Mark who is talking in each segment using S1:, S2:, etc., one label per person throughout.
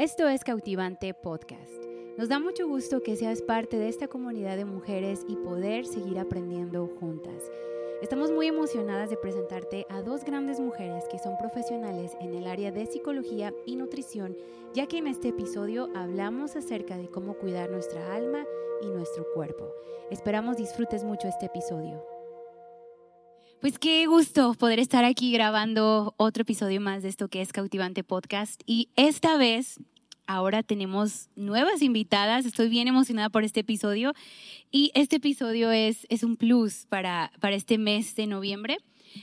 S1: Esto es Cautivante Podcast. Nos da mucho gusto que seas parte de esta comunidad de mujeres y poder seguir aprendiendo juntas. Estamos muy emocionadas de presentarte a dos grandes mujeres que son profesionales en el área de psicología y nutrición, ya que en este episodio hablamos acerca de cómo cuidar nuestra alma y nuestro cuerpo. Esperamos disfrutes mucho este episodio. Pues qué gusto poder estar aquí grabando otro episodio más de esto que es Cautivante Podcast. Y esta vez, ahora tenemos nuevas invitadas. Estoy bien emocionada por este episodio. Y este episodio es, es un plus para, para este mes de noviembre.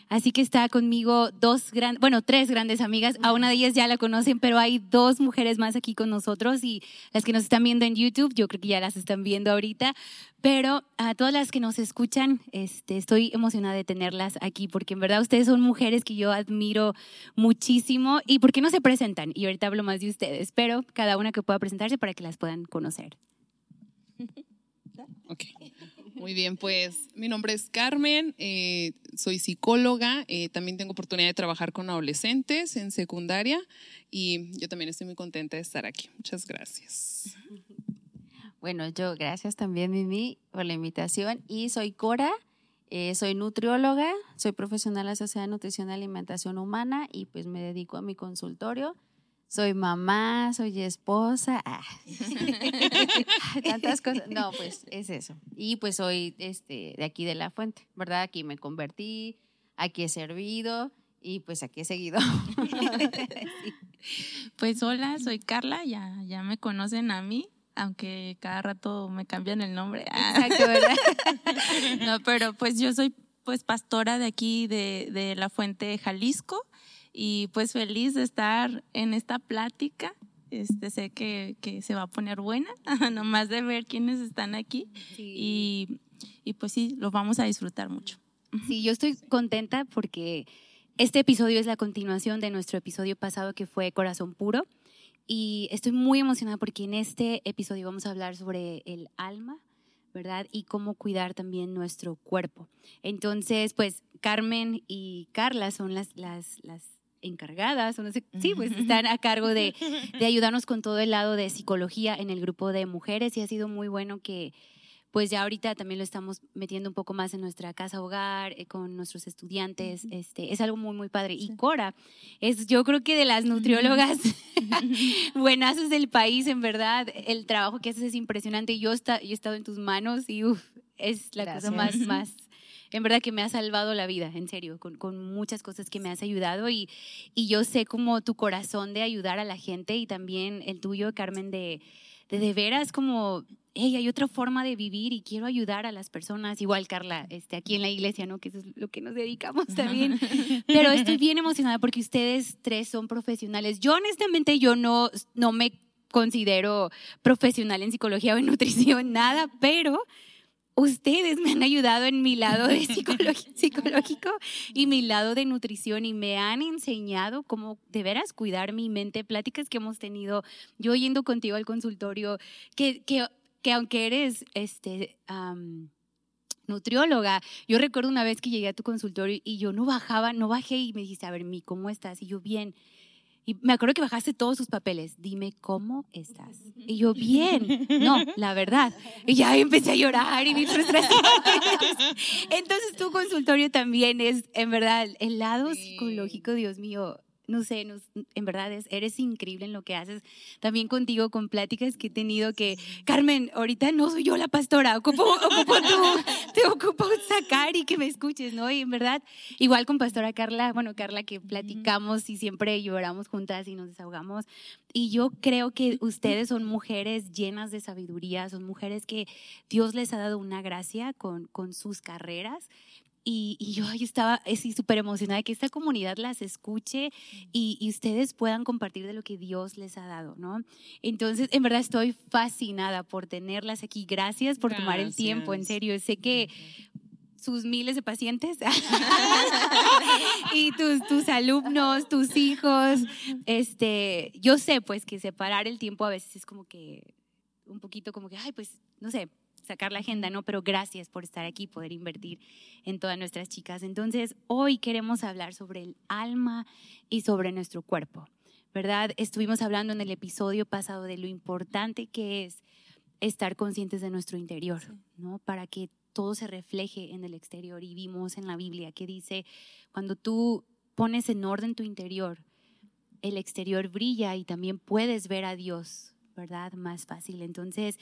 S1: Así que está conmigo dos grandes, bueno, tres grandes amigas. A una de ellas ya la conocen, pero hay dos mujeres más aquí con nosotros y las que nos están viendo en YouTube, yo creo que ya las están viendo ahorita. Pero a todas las que nos escuchan, este, estoy emocionada de tenerlas aquí porque en verdad ustedes son mujeres que yo admiro muchísimo y por qué no se presentan. Y ahorita hablo más de ustedes, pero cada una que pueda presentarse para que las puedan conocer.
S2: Ok. Muy bien, pues mi nombre es Carmen, eh, soy psicóloga, eh, también tengo oportunidad de trabajar con adolescentes en secundaria y yo también estoy muy contenta de estar aquí. Muchas gracias.
S3: Bueno, yo gracias también Mimi por la invitación y soy Cora, eh, soy nutrióloga, soy profesional asociada en nutrición y alimentación humana y pues me dedico a mi consultorio soy mamá, soy esposa, ah. tantas cosas. No, pues es eso. Y pues soy este, de aquí de la fuente, ¿verdad? Aquí me convertí, aquí he servido y pues aquí he seguido.
S4: Pues hola, soy Carla, ya, ya me conocen a mí, aunque cada rato me cambian el nombre. Ah. Exacto, ¿verdad? No, pero pues yo soy pues pastora de aquí de, de la Fuente Jalisco y pues feliz de estar en esta plática. Este, sé que, que se va a poner buena, nomás de ver quiénes están aquí y, y pues sí, lo vamos a disfrutar mucho.
S1: Sí, yo estoy contenta porque este episodio es la continuación de nuestro episodio pasado que fue Corazón Puro y estoy muy emocionada porque en este episodio vamos a hablar sobre el alma, ¿verdad? Y cómo cuidar también nuestro cuerpo. Entonces, pues Carmen y Carla son las, las, las encargadas, o no sé, sí, pues están a cargo de, de, ayudarnos con todo el lado de psicología en el grupo de mujeres y ha sido muy bueno que pues ya ahorita también lo estamos metiendo un poco más en nuestra casa hogar, eh, con nuestros estudiantes, este, es algo muy, muy padre. Y Cora es yo creo que de las nutriólogas buenazas del país, en verdad, el trabajo que haces es impresionante. Yo, está, yo he estado en tus manos y uf, es la cosa más, más en verdad que me ha salvado la vida, en serio, con, con muchas cosas que me has ayudado y, y, yo sé como tu corazón de ayudar a la gente y también el tuyo, Carmen, de de, de veras como hey, hay otra forma de vivir y quiero ayudar a las personas, igual Carla, este, aquí en la iglesia, ¿no? Que eso es lo que nos dedicamos también. Pero estoy bien emocionada porque ustedes tres son profesionales. Yo honestamente yo no, no me considero profesional en psicología o en nutrición, nada, pero ustedes me han ayudado en mi lado de psicológico y mi lado de nutrición y me han enseñado cómo de veras cuidar mi mente, pláticas que hemos tenido, yo yendo contigo al consultorio, que, que, que aunque eres este... nutrióloga. Yo recuerdo una vez que llegué a tu consultorio y yo no bajaba, no bajé y me dijiste, a ver, mi, ¿cómo estás? Y yo, bien. Y me acuerdo que bajaste todos sus papeles. Dime cómo estás. Y yo, bien. No, la verdad. Y ya empecé a llorar y mi frustración. Entonces, tu consultorio también es, en verdad, el lado psicológico, Dios mío, no sé, en verdad es, eres increíble en lo que haces. También contigo, con pláticas que he tenido que, Carmen, ahorita no soy yo la pastora, ocupo, ocupo tú, te ocupo sacar y que me escuches, ¿no? Y en verdad, igual con pastora Carla, bueno, Carla que platicamos y siempre lloramos juntas y nos desahogamos. Y yo creo que ustedes son mujeres llenas de sabiduría, son mujeres que Dios les ha dado una gracia con, con sus carreras y, yo, estaba así súper emocionada de que esta comunidad las escuche y, ustedes puedan compartir de lo que Dios les ha dado, ¿no? Entonces, en verdad estoy fascinada por tenerlas aquí. Gracias por tomar el tiempo, en serio. Sé que sus miles de pacientes y tus, tus alumnos, tus hijos, este, yo sé pues que separar el tiempo a veces es como que un poquito como que, ay, pues, no sé, sacar la agenda, ¿no? Pero gracias por estar aquí, poder invertir en todas nuestras chicas. Entonces, hoy queremos hablar sobre el alma y sobre nuestro cuerpo. ¿verdad? Estuvimos hablando en el episodio pasado de lo importante que es estar conscientes de nuestro interior, ¿no? Para que todo se refleje en el exterior. Y vimos en la Biblia que dice, cuando tú pones en orden tu interior, el exterior brilla y también puedes ver a Dios, ¿verdad? Más fácil. Entonces,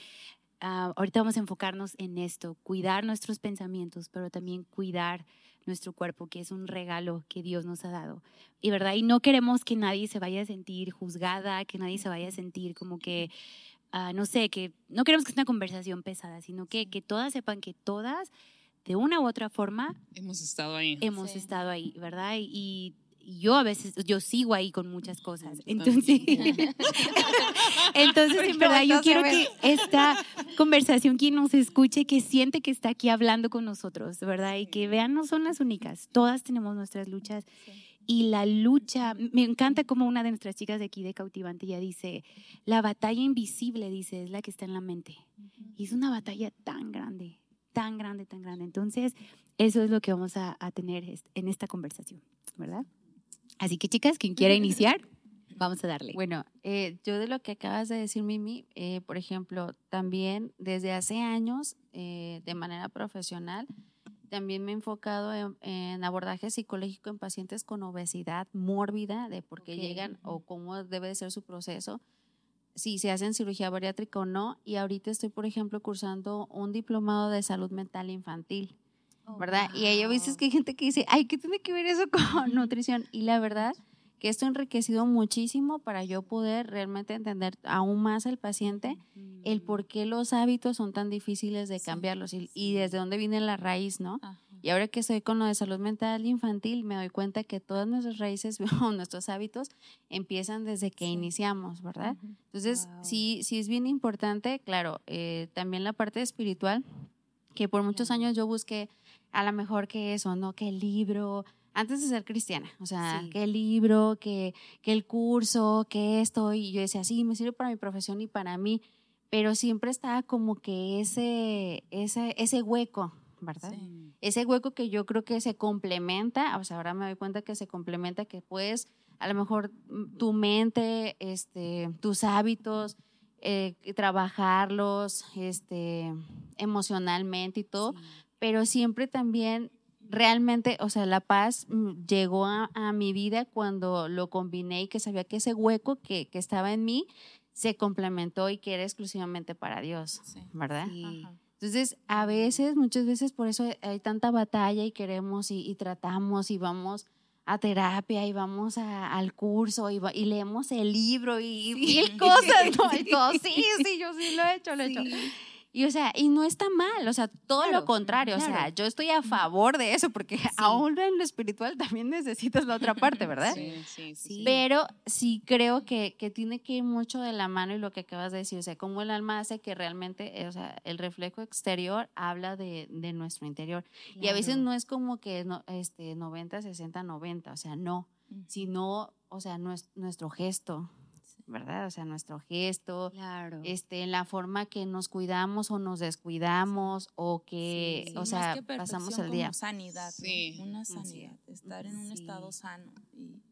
S1: ah, ahorita vamos a enfocarnos en esto, cuidar nuestros pensamientos, pero también cuidar nuestro cuerpo, que es un regalo que Dios nos ha dado. Y verdad, y no queremos que nadie se vaya a sentir juzgada, que nadie se vaya a sentir como que, ah, no sé, que no queremos que sea una conversación pesada, sino que, que todas sepan que todas, de una u otra forma,
S2: hemos estado ahí.
S1: Hemos estado ahí, ¿verdad? Y, yo a veces, yo sigo ahí con muchas cosas. Entonces, entonces en verdad, yo quiero que esta conversación, quien nos escuche, que siente que está aquí hablando con nosotros, ¿verdad? Y que vean, no son las únicas. Todas tenemos nuestras luchas. Y la lucha, me encanta como una de nuestras chicas de aquí de Cautivante ya dice, la batalla invisible, dice, es la que está en la mente. Y es una batalla tan grande, tan grande, tan grande. Entonces, eso es lo que vamos a, a tener en esta conversación, ¿verdad? Así que chicas, quien quiera iniciar, vamos a darle.
S3: Bueno, eh, yo de lo que acabas de decir, Mimi, eh, por ejemplo, también desde hace años, eh, de manera profesional, también me he enfocado en, abordaje psicológico en pacientes con obesidad mórbida, de por qué llegan o cómo debe de ser su proceso, si se hacen cirugía bariátrica o no. Y ahorita estoy, por ejemplo, cursando un diplomado de salud mental infantil. Oh, ¿verdad? Y ahí a veces que hay gente que dice, ay, ¿qué tiene que ver eso con nutrición? Y la verdad que esto ha enriquecido muchísimo para yo poder realmente entender aún más al paciente el por qué los hábitos son tan difíciles de cambiarlos y, desde dónde viene la raíz, ¿no? Y ahora que estoy con lo de salud mental infantil, me doy cuenta que todas nuestras raíces o nuestros hábitos empiezan desde que iniciamos, ¿verdad? Entonces, sí, sí es bien importante, claro, eh, también la parte espiritual, que por muchos años yo busqué a lo mejor que eso, ¿no? Que el libro, antes de ser cristiana, o sea, que el libro, que, que el curso, que esto, y yo decía, sí, me sirve para mi profesión y para mí, pero siempre estaba como que ese, ese, ese hueco, ¿verdad? Ese hueco que yo creo que se complementa, o sea, ahora me doy cuenta que se complementa, que puedes, a lo mejor mm, tu mente, este, tus hábitos, eh, trabajarlos este, emocionalmente y todo, pero siempre también realmente, o sea, la paz mm, llegó a, mi vida cuando lo combiné y que sabía que ese hueco que, que, estaba en mí se complementó y que era exclusivamente para Dios, ¿verdad? Entonces, a veces, muchas veces por eso hay tanta batalla y queremos y, tratamos y vamos a terapia y vamos al curso y, y, leemos el libro y mil cosas, ¿no? Y todo, sí, sí, yo sí lo he hecho, lo he hecho. Y o sea, y no está mal, o sea, todo lo contrario, o sea, yo estoy a favor de eso porque aún en lo espiritual también necesitas la otra parte, ¿verdad? Sí, sí, sí. Pero sí creo que, que, tiene que ir mucho de la mano y lo que acabas de decir, o sea, cómo el alma hace que realmente, o sea, el reflejo exterior habla de, de nuestro interior. Y a veces no es como que no, este, 90, 60, 90, o sea, no, sino, o sea, nuestro gesto, ¿verdad? O sea, nuestro gesto, claro. este, en la forma que nos cuidamos o nos descuidamos o que, o sea, pasamos el día.
S4: sanidad, sí. una sanidad, estar en un estado sano y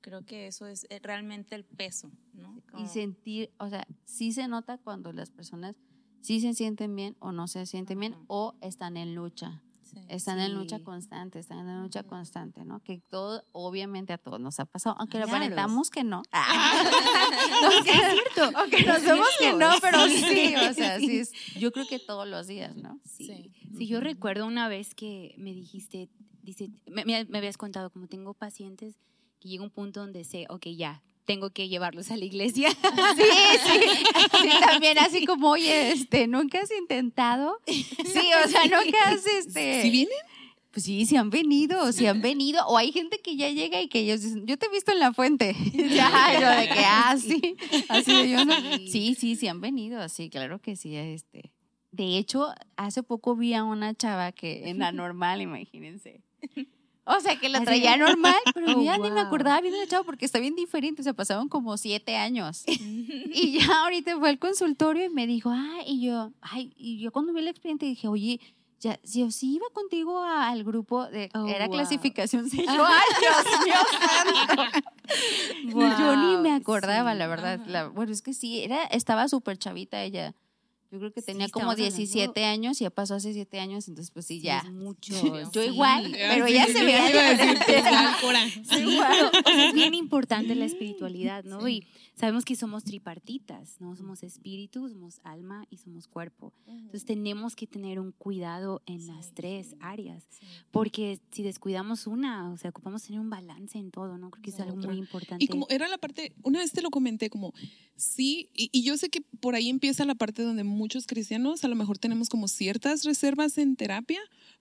S4: creo que eso es eh, realmente el peso, ¿no?
S3: Y sentir, o sea, sí se nota cuando las personas sí se sienten bien o no se sienten bien o están en lucha están en lucha constante, están en lucha constante, ¿no? Que todo, obviamente a todos nos ha pasado, aunque lo aparentamos que no. no es cierto. Aunque nos vemos que no, pero sí, o sea, sí es, yo creo que todos los días, ¿no?
S1: Sí. Sí, yo recuerdo una vez que me dijiste, dice, me, me habías contado, como tengo pacientes, que llega un punto donde sé, ok, ya, tengo que llevarlos a la iglesia.
S3: Sí, sí, sí, también así como, oye, este, ¿nunca has intentado? Sí, o sea, nunca has, este...
S2: ¿Sí vienen?
S3: Pues sí, sí han venido, sí han venido. O hay gente que ya llega y que ellos dicen, yo te he visto en la fuente. ya, yo de que, ah, sí. Así de yo, ¿no? Sí, sí, sí han venido, sí, claro que sí, este. De hecho, hace poco vi a una chava que en la normal, imagínense. O sea, que la traía normal, pero ya ni me acordaba bien de chavo porque está bien diferente. O sea, pasaron como siete años. y ya ahorita fue al consultorio y me dijo, ay, y yo, ay, y yo cuando vi el expediente dije, oye, ya, si yo sí iba contigo al grupo de, era clasificación 6. Yo, ay, Dios mío santo. Yo ni me acordaba, la verdad. bueno, es que sí, era, estaba súper chavita ella. Yo creo que tenía como 17 años y ya pasó hace 7 años, entonces pues sí, ya.
S1: mucho.
S3: Yo igual, pero ya se veía.
S1: es bien importante la espiritualidad, ¿no? Y sabemos que somos tripartitas, ¿no? Somos espíritu, somos alma y somos cuerpo. Entonces tenemos que tener un cuidado en las tres áreas, porque si descuidamos una, o sea, ocupamos tener un balance en todo, ¿no? Creo que es algo muy importante.
S2: Y como era la parte, una vez te lo comenté, como sí, y, y yo sé que por ahí empieza la parte donde muchos cristianos a lo mejor tenemos como ciertas reservas en terapia,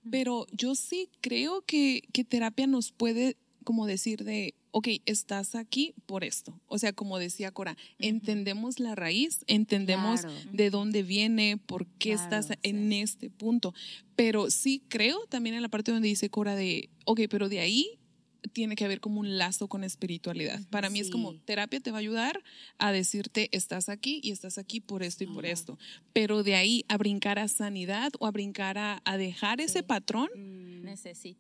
S2: pero yo sí creo que, que terapia nos puede como decir de, ok, estás aquí por esto. O sea, como decía Cora, entendemos la raíz, entendemos de dónde viene, por qué estás en este punto. Pero sí creo también en la parte donde dice Cora de, ok, pero de ahí tiene que haber como un lazo con espiritualidad. Para mí es como terapia te va a ayudar a decirte estás aquí y estás aquí por esto y por esto. Pero de ahí a brincar a sanidad o a brincar a, dejar ese patrón,
S4: mm.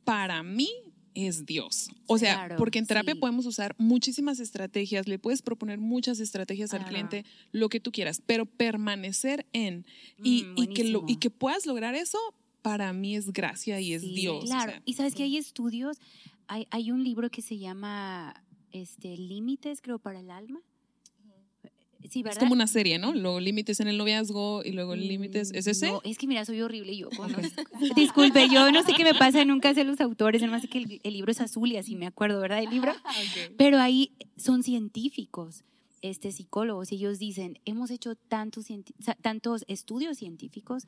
S2: para mí es Dios. O sea, porque en terapia podemos usar muchísimas estrategias, le puedes proponer muchas estrategias al cliente, lo que tú quieras, pero permanecer en y, mm, que lo, y que puedas lograr eso, para mí es gracia y es Dios.
S1: Claro, y sabes que hay estudios, hay, hay un libro que se llama este, Límites, creo, para el alma.
S2: Sí, es como una serie, ¿no? Los límites en el noviazgo y luego límites. ¿Es ese?
S1: No, es que mira, soy horrible yo. Disculpe, yo no sé qué me pasa, nunca sé los autores, además sé que el, libro es azul y así me acuerdo, ¿verdad? El libro. Pero ahí son científicos, este, psicólogos, y ellos dicen, hemos hecho tantos, tantos estudios científicos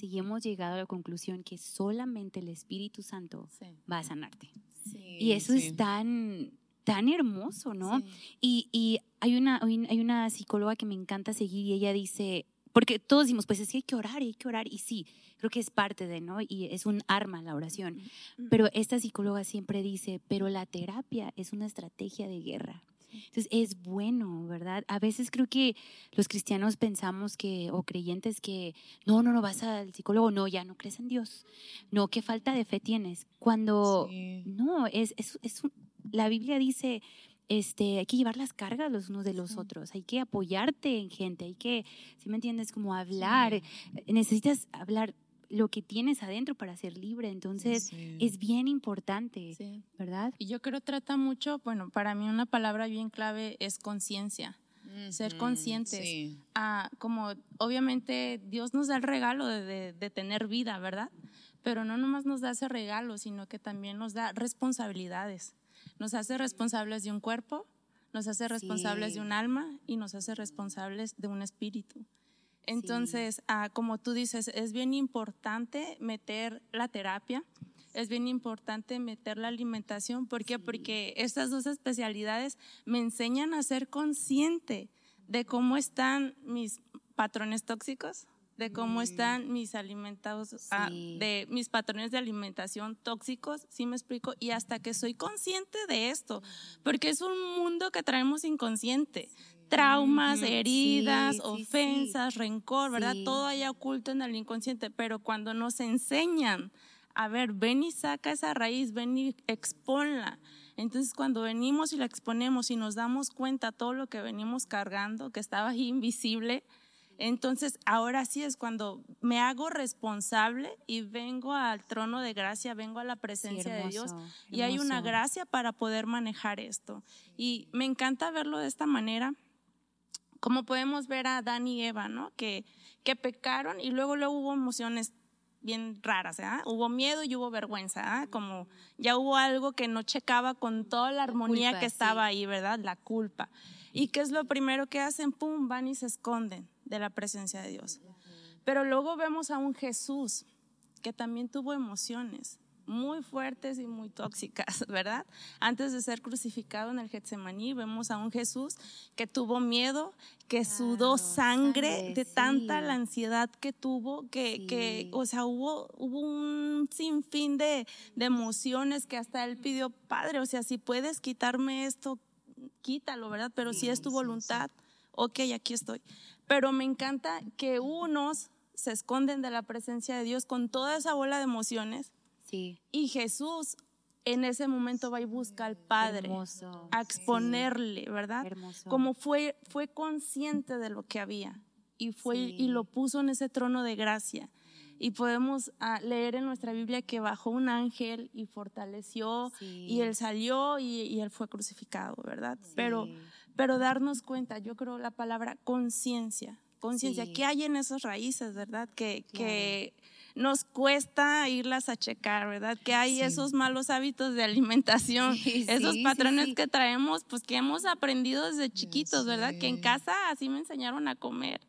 S1: y hemos llegado a la conclusión que solamente el Espíritu Santo va a sanarte y eso es tan, tan hermoso, ¿no? Y, y hay, una, hay una psicóloga que me encanta seguir y ella dice, porque todos decimos, pues es que hay que orar, hay que orar, y sí, creo que es parte de, ¿no? Y es un arma la oración. Pero esta psicóloga siempre dice, pero la terapia es una estrategia de guerra. Entonces es bueno, ¿verdad? A veces creo que los cristianos pensamos que, o creyentes que, no, no, no vas al psicólogo, no, ya no crees en Dios. No, qué falta de fe tienes. Cuando, no, es, es, es, la Biblia dice, este, hay que llevar las cargas los unos de los otros, hay que apoyarte en gente, hay que, si me entiendes, como hablar, necesitas hablar lo que tienes adentro para ser libre. Entonces, es bien importante, ¿verdad?
S4: Y yo creo trata mucho, bueno, para mí una palabra bien clave es conciencia. Ser conscientes. Ah, como obviamente Dios nos da el regalo de, de, tener vida, ¿verdad? Pero no nomás nos da ese regalo, sino que también nos da responsabilidades. Nos hace responsables de un cuerpo, nos hace responsables de un alma y nos hace responsables de un espíritu. Entonces, ah, como tú dices, es bien importante meter la terapia, es bien importante meter la alimentación. ¿Por qué? Porque estas dos especialidades me enseñan a ser consciente de cómo están mis patrones tóxicos, de cómo están mis ah, de mis patrones de alimentación tóxicos, ¿sí me explico? Y hasta que soy consciente de esto, porque es un mundo que traemos inconsciente traumas, heridas, ofensas, rencor, ¿verdad? Todo ahí oculto en el inconsciente, pero cuando nos enseñan, a ver, ven y saca esa raíz, ven y exponla. Entonces, cuando venimos y la exponemos y nos damos cuenta todo lo que venimos cargando, que estaba ahí invisible, entonces ahora sí es cuando me hago responsable y vengo al trono de gracia, vengo a la presencia de Dios y hay una gracia para poder manejar esto. Y me encanta verlo de esta manera como podemos ver a Adán y Eva, ¿no? Que, que pecaron y luego, luego hubo emociones bien raras, ¿eh? Hubo miedo y hubo vergüenza, ¿eh? Como ya hubo algo que no checaba con toda la armonía que estaba ahí, ¿verdad? La culpa. ¿Y qué es lo primero que hacen? Pum, van y se esconden de la presencia de Dios. Pero luego vemos a un Jesús que también tuvo emociones, muy fuertes y muy tóxicas, ¿verdad? Antes de ser crucificado en el Getsemaní, vemos a un Jesús que tuvo miedo, que sudó sangre, de tanta la ansiedad que tuvo, que, que, o sea, hubo, hubo un sinfín de, de emociones que hasta él pidió, Padre, o sea, si puedes quitarme esto, quítalo, ¿verdad? Pero si es tu voluntad, ok, aquí estoy. Pero me encanta que unos se esconden de la presencia de Dios con toda esa bola de emociones
S1: Sí.
S4: Y Jesús en ese momento va y busca al Padre a exponerle, ¿verdad? Como fue, fue consciente de lo que había y fue y lo puso en ese trono de gracia. Y podemos ah, leer en nuestra Biblia que bajó un ángel y fortaleció y él salió y, él fue crucificado, ¿verdad? Pero, pero darnos cuenta, yo creo la palabra conciencia, conciencia, ¿qué hay en esas raíces, verdad? Que, que nos cuesta irlas a checar, ¿verdad? Que hay esos malos hábitos de alimentación, esos patrones que traemos, pues que hemos aprendido desde chiquitos, ¿verdad? Que en casa así me enseñaron a comer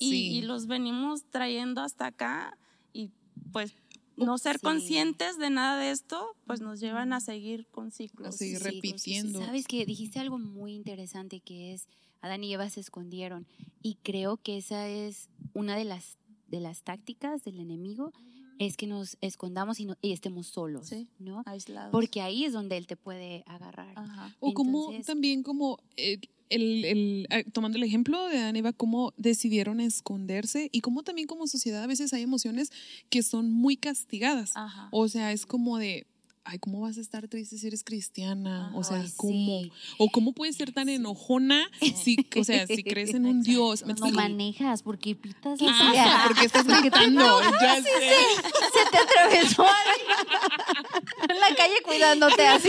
S4: y, los venimos trayendo hasta acá y pues no ser conscientes de nada de esto, pues nos llevan a seguir con ciclos. A
S2: seguir repitiendo.
S1: Sabes que dijiste algo muy interesante que es Adán y Eva se escondieron y creo que esa es una de las de las tácticas del enemigo es que nos escondamos y, no, estemos solos, ¿no?
S4: Aislados.
S1: Porque ahí es donde él te puede agarrar.
S2: O como también como eh, el, el, tomando el ejemplo de Aneva, cómo decidieron esconderse y cómo también como sociedad a veces hay emociones que son muy castigadas. O sea, es como de, ay, ¿cómo vas a estar triste si eres cristiana? o sea, ¿cómo? O ¿cómo puedes ser tan enojona si, o sea, si crees en un Dios?
S3: No, no manejas porque pitas
S2: ah, porque estás gritando, ya sé.
S3: Se te atravesó en la calle cuidándote así.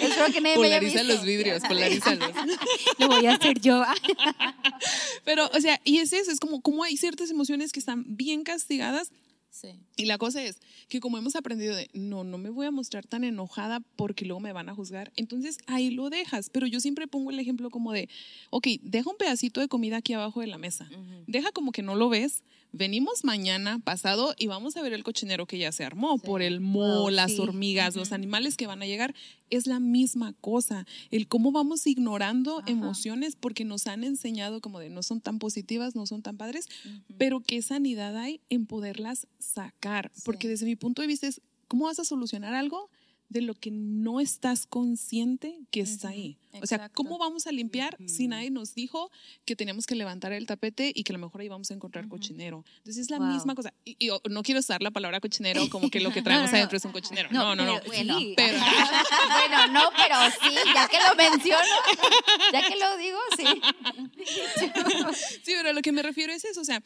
S3: Espero que nadie
S2: Polariza los vidrios, polarízalos.
S1: Lo voy a hacer yo.
S2: Pero, o sea, y es eso, es como, como hay ciertas emociones que están bien castigadas y la cosa es que como hemos aprendido de, no, no me voy a mostrar tan enojada porque luego me van a juzgar, entonces ahí lo dejas. Pero yo siempre pongo el ejemplo como de, ok, deja un pedacito de comida aquí abajo de la mesa. Deja como que no lo ves, venimos mañana pasado y vamos a ver el cochinero que ya se armó por el mo, las hormigas, los animales que van a llegar. Es la misma cosa. El cómo vamos ignorando emociones porque nos han enseñado como de no son tan positivas, no son tan padres, pero qué sanidad hay en poderlas sacar. Porque desde mi punto de vista es, ¿cómo vas a solucionar algo? De lo que no estás consciente que está ahí. O sea, ¿cómo vamos a limpiar si nadie nos dijo que teníamos que levantar el tapete y que a lo mejor ahí vamos a encontrar cochinero? Entonces es la misma cosa. Y, no quiero usar la palabra cochinero como que lo que traemos adentro es un cochinero. No, no, no.
S3: Bueno, pero, bueno, no, pero sí, ya que lo menciono, ya que lo digo,
S2: sí. Sí, pero lo que me refiero es eso, o sea,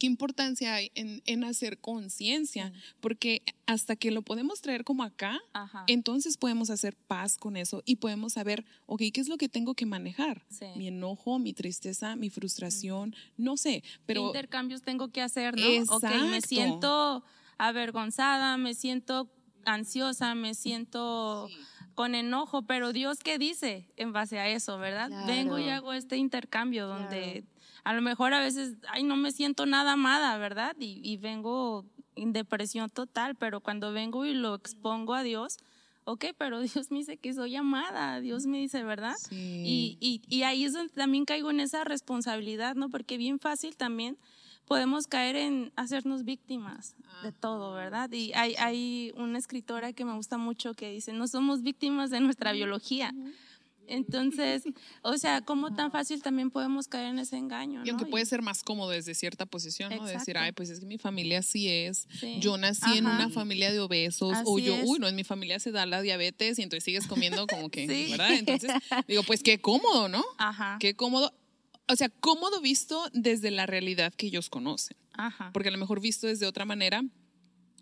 S2: qué importancia hay en, hacer conciencia, porque hasta que lo podemos traer como acá, entonces podemos hacer paz con eso y podemos saber, ok, ¿qué es lo que tengo que manejar? Mi enojo, mi tristeza, mi frustración, no sé, pero...
S4: ¿Qué intercambios tengo que hacer, no? Ok, me siento avergonzada, me siento ansiosa, me siento... con enojo, pero Dios qué dice en base a eso, ¿verdad? Vengo y hago este intercambio donde a lo mejor a veces, ay, no me siento nada amada, ¿verdad? Y, vengo en depresión total, pero cuando vengo y lo expongo a Dios, ok, pero Dios me dice que soy amada, Dios me dice, ¿verdad? Y, y, y, ahí es donde también caigo en esa responsabilidad, ¿no? Porque bien fácil también podemos caer en hacernos víctimas de todo, ¿verdad? Y hay, hay una escritora que me gusta mucho que dice, no somos víctimas de nuestra biología. Entonces, o sea, ¿cómo tan fácil también podemos caer en ese engaño?
S2: Y aunque puede ser más cómodo desde cierta posición, ¿no? Decir, ay, pues es que mi familia sí es, yo nací en una familia de obesos, o yo, uy, no, en mi familia se da la diabetes y entonces sigues comiendo como que, ¿verdad? Entonces, digo, pues qué cómodo, ¿no? Ajá. Qué cómodo. O sea, cómodo visto desde la realidad que ellos conocen. Ajá. Porque a lo mejor visto desde otra manera,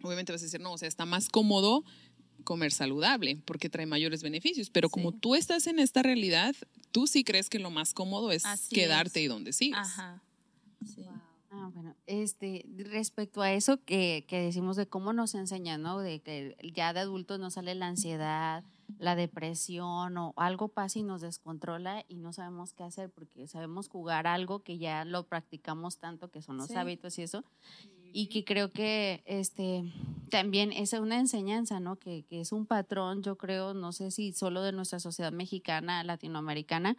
S2: obviamente vas a decir, no, o sea, está más cómodo comer saludable porque trae mayores beneficios, pero como tú estás en esta realidad, tú sí crees que lo más cómodo es quedarte y donde sigues. Ajá.
S3: Ah, bueno, este, respecto a eso que, que, decimos de cómo nos enseñan, ¿no? De que ya de adultos nos sale la ansiedad, la depresión o algo pasa y nos descontrola y no sabemos qué hacer porque sabemos jugar algo que ya lo practicamos tanto que son los hábitos y eso y que creo que este también es una enseñanza, ¿no? Que, que, es un patrón, yo creo, no sé si solo de nuestra sociedad mexicana, latinoamericana,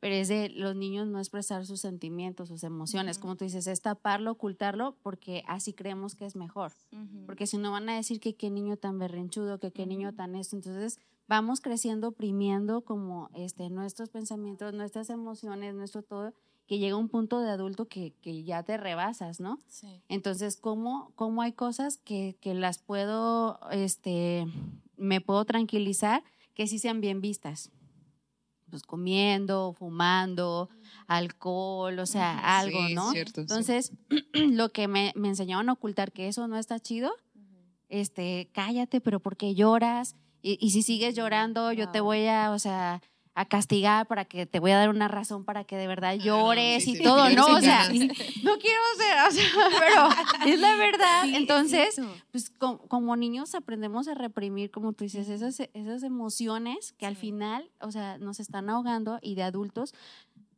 S3: pero es de los niños no expresar sus sentimientos, sus emociones, como tú dices, es taparlo, ocultarlo, porque así creemos que es mejor. Porque si no van a decir que qué niño tan berrinchudo, que qué niño tan esto, entonces vamos creciendo, oprimiendo como este, nuestros pensamientos, nuestras emociones, nuestro todo, que llega un punto de adulto que, que ya te rebasas, ¿no? Sí. Entonces, ¿cómo, cómo hay cosas que, que las puedo este, me puedo tranquilizar que sí sean bien vistas. Pues comiendo, fumando, alcohol, o sea, algo,
S2: Sí,
S3: ¿no?
S2: cierto, sí.
S3: Entonces, lo que me, me enseñaron a ocultar que eso no está chido, este, cállate, pero ¿por qué lloras? Y, y si sigues llorando, yo te voy a, o sea, a castigar para que te voy a dar una razón para que de verdad llores
S2: sí,
S3: y
S2: sí,
S3: todo, ¿no? O sea, no quiero ser, o sea, pero es la verdad.
S1: Es
S3: Entonces, pues co- como, niños aprendemos a reprimir, como tú dices, esas, esas emociones que al final, o sea, nos están ahogando y de adultos,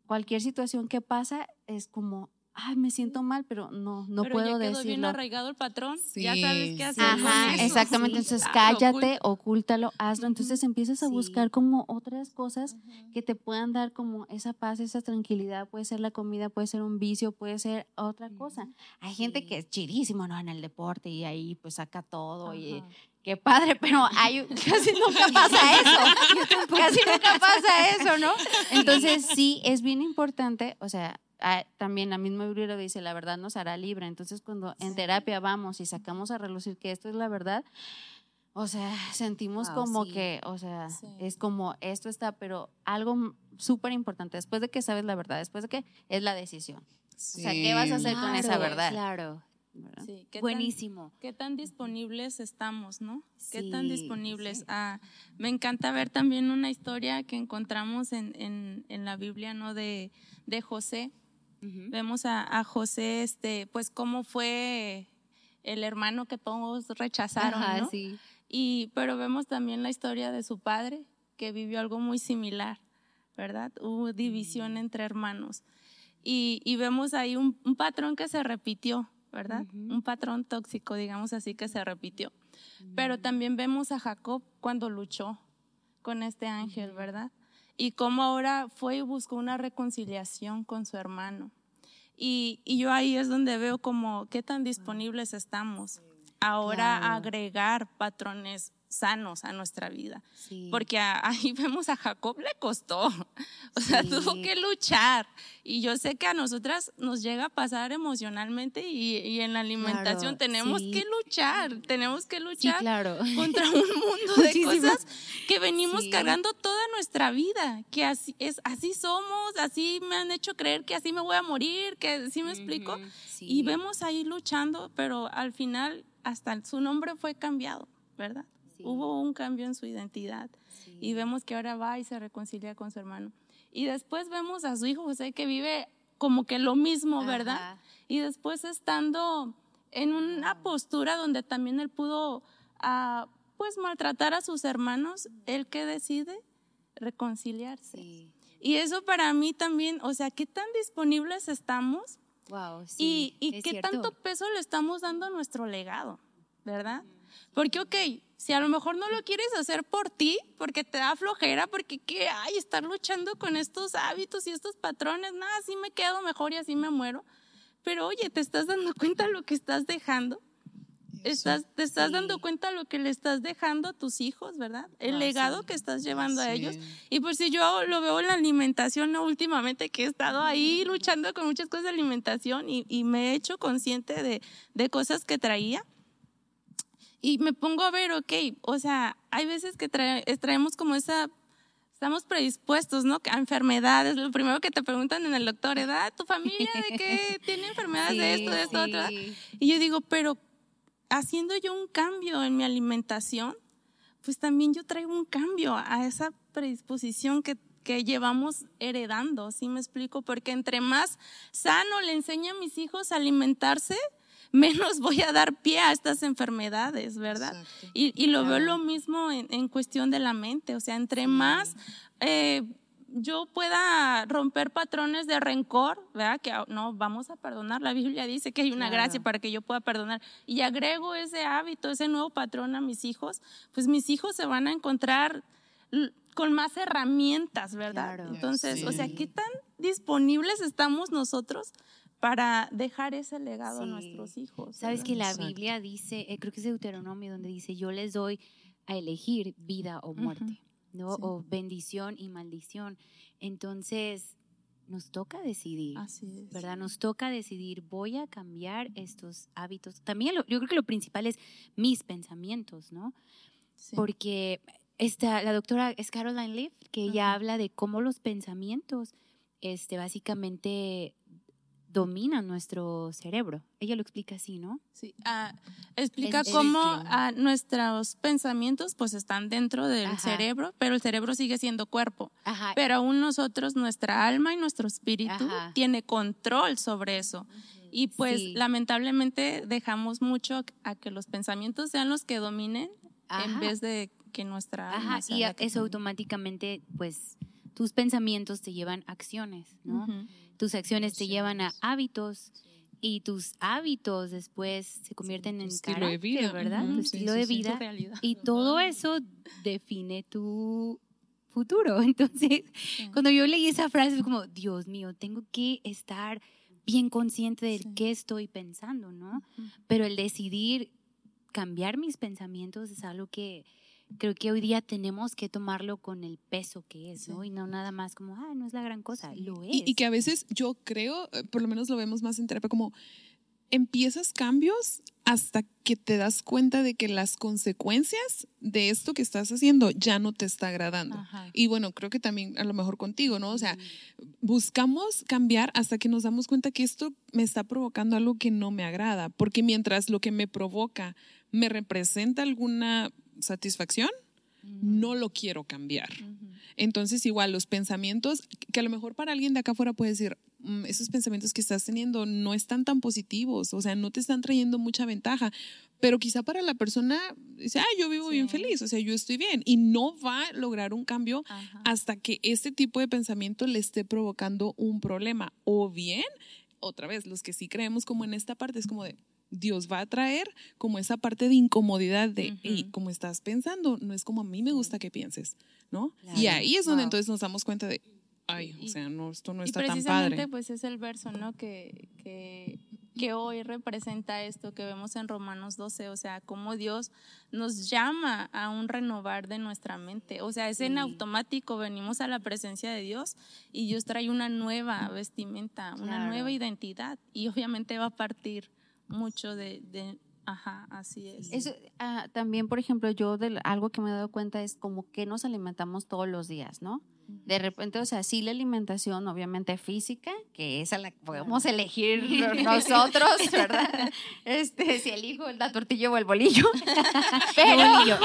S3: cualquier situación que pasa es como, ay, me siento mal, pero no, no
S4: Pero
S3: puedo
S4: ya quedó bien
S3: decirlo.
S4: arraigado el patrón. Ya
S2: Sí,
S4: sabes qué hacer.
S3: Ajá,
S4: eso.
S3: exactamente.
S4: Sí,
S3: Entonces
S4: claro,
S3: cállate,
S4: oculta.
S3: ocúltalo, hazlo. Entonces empiezas a
S1: Sí.
S3: buscar como otras cosas que te puedan dar como esa paz, esa tranquilidad. Puede ser la comida, puede ser un vicio, puede ser otra cosa. Hay gente
S1: Sí.
S3: que es chidísimo, ¿no? En el deporte y ahí pues saca todo y qué padre, pero hay, casi nunca pasa eso. casi nunca pasa eso, ¿no? Entonces sí, es bien importante, o sea, también la misma Biblia dice, la verdad nos hará libre. Entonces cuando en terapia vamos y sacamos a relucir que esto es la verdad, o sea, sentimos
S1: Wow,
S3: como
S1: sí.
S3: que, o sea,
S4: Sí.
S3: es como esto está, pero algo súper importante, después de que sabes la verdad, después de que es la decisión. sea, ¿qué vas a hacer con esa
S1: Claro,
S3: verdad?
S1: Claro.
S4: Sí, ¿qué tan-
S1: buenísimo.
S4: qué tan disponibles estamos, ¿no? Qué tan
S1: Sí,
S4: disponibles.
S1: sí.
S4: Ah, me encanta ver también una historia que encontramos en, en, en la Biblia, ¿no? De, de José. Vemos a, a José, este, pues cómo fue el hermano que todos rechazaron,
S1: Ajá,
S4: ¿no?
S1: sí.
S4: Y, pero vemos también la historia de su padre, que vivió algo muy similar, ¿verdad? Hubo división entre hermanos. Y, y vemos ahí un, un patrón que se repitió, ¿verdad? Un patrón tóxico, digamos así, que se repitió. Pero también vemos a Jacob cuando luchó con este ángel, ¿verdad? Y cómo ahora fue y buscó una reconciliación con su hermano. Y, y yo ahí es donde veo como qué tan disponibles estamos ahora
S1: Claro.
S4: agregar patrones sanos a nuestra vida.
S1: Sí.
S4: Porque ahí vemos a Jacob le costó, o sea,
S1: Sí.
S4: tuvo que luchar. Y yo sé que a nosotras nos llega a pasar emocionalmente y, y en la alimentación
S1: Claro,
S4: tenemos
S1: sí.
S4: que luchar, tenemos que luchar
S1: claro.
S4: contra un mundo de
S1: Muchísimas.
S4: cosas que venimos cargando toda nuestra vida, que así es, así somos, así me han hecho creer que así me voy a morir, que sí me explico.
S1: Ujú, sí.
S4: Y vemos ahí luchando, pero al final hasta su nombre fue cambiado, ¿verdad?
S1: Sí.
S4: Hubo un cambio en su identidad
S1: Sí.
S4: y vemos que ahora va y se reconcilia con su hermano. Y después vemos a su hijo José que vive como que lo mismo, ¿verdad?
S1: Ajá.
S4: Y después estando en una postura donde también él pudo, ah, pues, maltratar a sus hermanos, él que decide reconciliarse.
S1: Sí.
S4: Y eso para mí también, o sea, qué tan disponibles estamos
S1: Wow, sí.
S4: y, y
S1: es
S4: qué
S1: cierto.
S4: tanto peso le estamos dando a nuestro legado, ¿verdad? Porque, ok, si a lo mejor no lo quieres hacer por ti, porque te da flojera, porque qué hay, estar luchando con estos hábitos y estos patrones, nada, así me quedo mejor y así me muero. Pero oye, ¿te estás dando cuenta de lo que estás dejando? Estás, te estás
S1: Sí.
S4: dando cuenta de lo que le estás dejando a tus hijos, ¿verdad? El
S1: Ah,
S4: legado
S1: sí.
S4: que estás llevando a ellos. Y pues si yo lo veo en la alimentación, ¿no? últimamente que he estado ahí luchando con muchas cosas de alimentación y, y me he hecho consciente de, de cosas que traía. Y me pongo a ver, ok, o sea, hay veces que trae- traemos como esa, estamos predispuestos, ¿no? A enfermedades. Lo primero que te preguntan en el doctor, ¿edad? ¿Tu familia de qué tiene enfermedades de esto, de esto, de otro?
S1: sí.
S4: Y yo digo, pero haciendo yo un cambio en mi alimentación, pues también yo traigo un cambio a esa predisposición que, que llevamos heredando, ¿sí me explico? Porque entre más sano le enseño a mis hijos a alimentarse, menos voy a dar pie a estas enfermedades, ¿verdad? Y, y lo veo lo mismo en, en cuestión de la mente, o sea, entre más eh, yo pueda romper patrones de rencor, ¿verdad? Que ah, no, vamos a perdonar. La Biblia dice que hay una
S1: Claro.
S4: gracia para que yo pueda perdonar. Y agrego ese hábito, ese nuevo patrón a mis hijos, pues mis hijos se van a encontrar con más herramientas, ¿verdad?
S1: Claro.
S4: Entonces, o sea. ¿qué tan disponibles estamos nosotros para dejar ese legado a nuestros hijos?
S1: Sabes
S4: ¿verdad?
S1: que la
S2: Exacto.
S1: Biblia dice, eh, creo que es Deuteronomio, donde dice, yo les doy a elegir vida o muerte, ¿no?
S4: Sí.
S1: O bendición y maldición. Entonces, nos toca decidir.
S4: Así es.
S1: ¿verdad? Nos toca decidir, voy a cambiar estos hábitos. También lo- yo creo que lo principal es mis pensamientos, ¿no? porque esta, la doctora es Caroline Leaf, que ella habla de cómo los pensamientos este, básicamente dominan nuestro cerebro. Ella lo explica así, ¿no?
S4: Sí, ah, explica cómo ah, nuestros pensamientos pues están dentro del cerebro, pero el cerebro sigue siendo cuerpo. Pero aún nosotros, nuestra alma y nuestro espíritu tiene control sobre eso. Y pues lamentablemente dejamos mucho a que los pensamientos sean los que dominen en vez de que nuestra alma
S1: y eso automáticamente pues tus pensamientos te llevan a acciones, ¿no? Tus acciones te llevan a hábitos y tus hábitos después se convierten en estilo de vida, ¿verdad? tu estilo de vida y todo eso define tu futuro. Entonces, cuando yo leí esa frase, fue como, Dios mío, tengo que estar bien consciente de qué estoy pensando, ¿no? Pero el decidir cambiar mis pensamientos es algo que creo que hoy día tenemos que tomarlo con el peso que es, ¿no? Y no nada más como, ah, no es la gran cosa, lo es.
S2: Y, que a veces yo creo, eh, por lo menos lo vemos más en terapia, como empiezas cambios hasta que te das cuenta de que las consecuencias de esto que estás haciendo ya no te está agradando. Y bueno, creo que también a lo mejor contigo, ¿no? O sea, buscamos cambiar hasta que nos damos cuenta que esto me está provocando algo que no me agrada, porque mientras lo que me provoca me representa alguna satisfacción, no lo quiero cambiar. Entonces, igual los pensamientos, que a lo mejor para alguien de acá afuera puede decir, mm, esos pensamientos que estás teniendo no están tan positivos, o sea, no te están trayendo mucha ventaja, pero quizá para la persona dice, ah, yo vivo bien feliz, o sea, yo estoy bien, y no va a lograr un cambio hasta que este tipo de pensamiento le esté provocando un problema. O bien, otra vez, los que sí creemos como en esta parte, es como de, Dios va a traer como esa parte de incomodidad de, y como estás pensando, no es como a mí me gusta que pienses, ¿no? Y ahí es donde entonces nos damos cuenta de, ay, o sea, no, esto no está tan padre.
S4: pues es el verso, ¿no? Que, que, que, hoy representa esto que vemos en Romanos 12, o sea, cómo Dios nos llama a un renovar de nuestra mente, o sea, es en automático, venimos a la presencia de Dios y Dios trae una nueva vestimenta, una nueva identidad y obviamente va a partir mucho de, de Ajá, así es.
S3: Eso, ah, también, por ejemplo, yo de, algo que me he dado cuenta es como que nos alimentamos todos los días, ¿no? De repente, o sea, sí la alimentación, obviamente física, que esa la podemos elegir nosotros, ¿verdad? Este, si elijo la tortilla o el bolillo. Pero,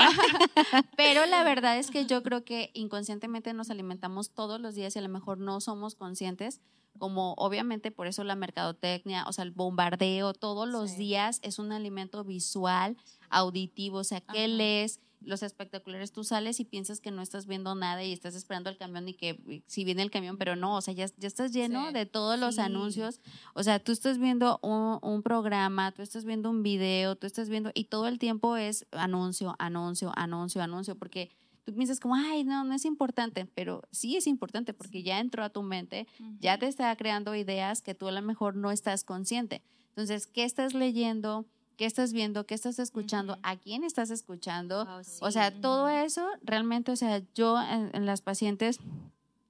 S3: pero la verdad es que yo creo que inconscientemente nos alimentamos todos los días y a lo mejor no somos conscientes como obviamente por eso la mercadotecnia, o sea, el bombardeo todos los días es un alimento visual, auditivo, o sea, ¿qué lees? Los espectaculares, tú sales y piensas que no estás viendo nada y estás esperando el camión y que si viene el camión, pero no, o sea, ya, ya estás lleno de todos los anuncios, o sea, tú estás viendo un, un programa, tú estás viendo un video, tú estás viendo, y todo el tiempo es anuncio, anuncio, anuncio, anuncio, porque tú piensas como, ay, no, no es importante, pero sí es importante porque ya entró a tu mente, ya te está creando ideas que tú a lo mejor no estás consciente. Entonces, ¿qué estás leyendo? ¿Qué estás viendo? ¿Qué estás escuchando? ¿A quién estás escuchando? O sea, todo eso realmente, o sea, yo en, las pacientes,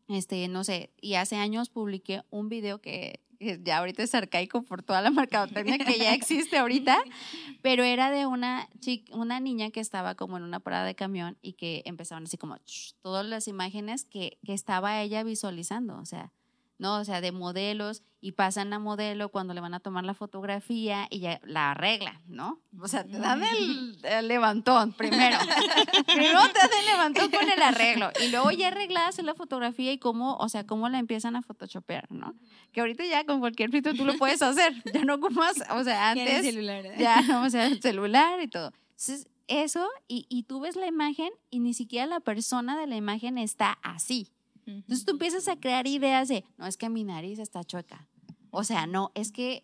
S3: este, no sé, y hace años publiqué un video que ya ahorita es arcaico por toda la mercadotecnia que ya existe ahorita, pero era de una chica, una niña que estaba como en una parada de camión y que empezaban así como todas las imágenes que, que estaba ella visualizando, o sea, ¿no? O sea, de modelos y pasan a modelo cuando le van a tomar la fotografía y ya la arreglan, ¿no? O sea, te dan el, levantón primero. primero te dan el levantón con el arreglo y luego ya arreglas la fotografía y cómo, o sea, cómo la empiezan a photoshopear, ¿no? Que ahorita ya con cualquier filtro tú lo puedes hacer, ya no más, o sea, antes celular, ¿eh? ya, o sea, celular y todo. Entonces, eso y, y tú ves la imagen y ni siquiera la persona de la imagen está así. Entonces tú empiezas a crear ideas de, no, es que mi nariz está chueca. O sea, no, es que...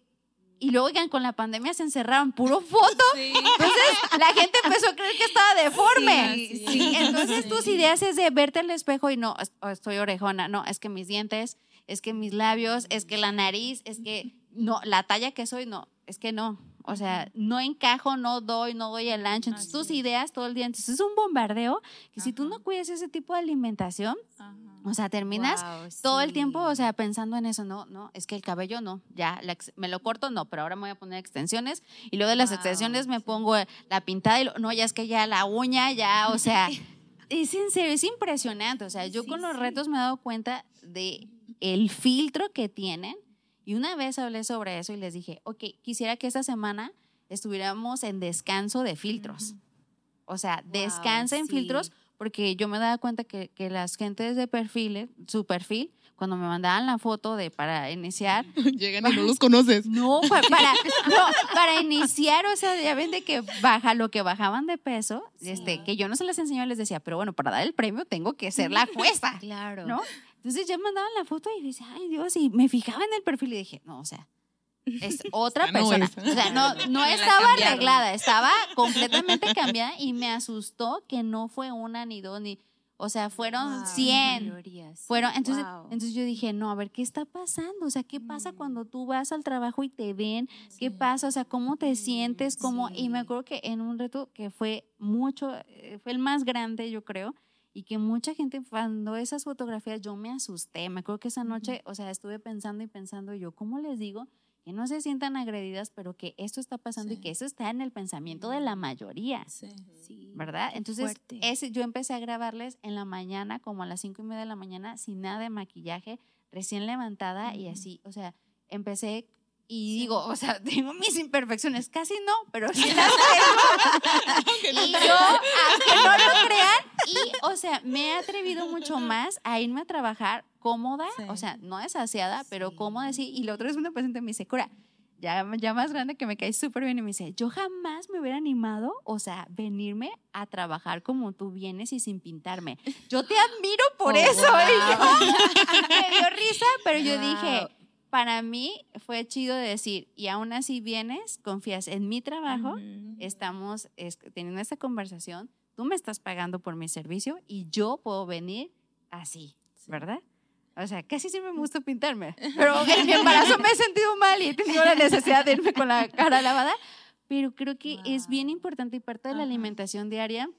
S3: Y luego, oigan, con la pandemia se encerraron puro foto. Entonces la gente empezó a creer que estaba deforme. Entonces tus ideas es de verte al espejo y no, estoy orejona, no, es que mis dientes, es que mis labios, es que la nariz, es que no, la talla que soy, no, es que no. O sea, no encajo, no doy, no doy el ancho. Entonces, tus ideas todo el día. Entonces, es un bombardeo que si tú no cuidas ese tipo de alimentación, O sea, terminas todo el tiempo, o sea, pensando en eso, no, no, es que el cabello no, ya, me lo corto, no, pero ahora me voy a poner extensiones y luego de las extensiones me pongo la pintada y no, ya es que ya la uña, ya, o sea, es en serio, es impresionante, o sea, yo con los retos me he dado cuenta de el filtro que tienen y una vez hablé sobre eso y les dije, ok, quisiera que esta semana estuviéramos en descanso de filtros. O sea, descansa en filtros porque yo me daba cuenta que, que las gentes de perfiles, su perfil, cuando me mandaban la foto de para iniciar.
S2: Llegan y no los conoces.
S3: No, para, para, iniciar, o sea, ya ven de que baja lo que bajaban de peso, este, que yo no se les enseñó, les decía, pero bueno, para dar el premio tengo que ser la jueza. Claro. ¿No? Entonces ya mandaban la foto y decía, ay Dios, y me fijaba en el perfil y dije, no, o sea, es otra persona. o sea, no, no estaba arreglada, estaba completamente cambiada y me asustó que no fue una ni dos ni. O sea, fueron 100. Fueron, entonces, entonces yo dije, no, a ver, ¿qué está pasando? O sea, ¿qué pasa mm. cuando tú vas al trabajo y te ven? ¿Qué pasa? O sea, ¿cómo te sientes? ¿Cómo? Y me acuerdo que en un reto que fue mucho, eh, fue el más grande, yo creo, y que mucha gente cuando esas fotografías yo me asusté. Me acuerdo que esa noche, o sea, estuve pensando y pensando yo, ¿cómo les digo? Que no se sientan agredidas, pero que esto está pasando y que eso está en el pensamiento de la mayoría. Sí. ¿Verdad? Entonces, ese, yo empecé a grabarles en la mañana, como a las cinco y media de la mañana, sin nada de maquillaje, recién levantada y así. O sea, empecé y digo, o sea, tengo mis imperfecciones, casi no, pero sí las tengo. y yo, aunque no lo crean, y, o sea, me he atrevido mucho más a irme a trabajar cómoda, o sea, no desasiada, pero cómoda, sí. Y la otra vez una paciente me dice, Cura, ya, ya más grande que me cae súper bien y me dice, yo jamás me hubiera animado, o sea, venirme a trabajar como tú vienes y sin pintarme. Yo te admiro por oh, eso. me dio risa, pero yo dije para mí fue chido decir, y aún así vienes, confías en mi trabajo, estamos teniendo esta conversación, tú me estás pagando por mi servicio y yo puedo venir así, ¿verdad? O sea, casi siempre me gusta pintarme, pero en mi embarazo me he sentido mal y he tenido la necesidad de irme con la cara lavada, pero creo que es bien importante y parte de la alimentación diaria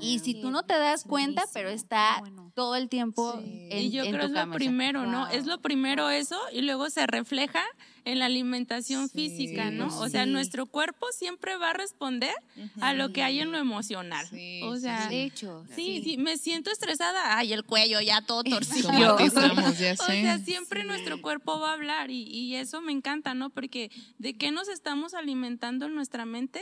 S3: y si tú no te das cuenta, pero está todo el tiempo en Y
S4: yo
S3: creo
S4: que es lo primero, ¿no? Es lo primero eso y luego se refleja en la alimentación física, ¿no? O sea, nuestro cuerpo siempre va a responder a lo que hay en lo emocional. o sea, de hecho, sí, sí, me siento estresada, ay, el cuello ya todo torcido. o sea, siempre nuestro cuerpo va a hablar y, y eso me encanta, ¿no? Porque de qué nos estamos alimentando en nuestra mente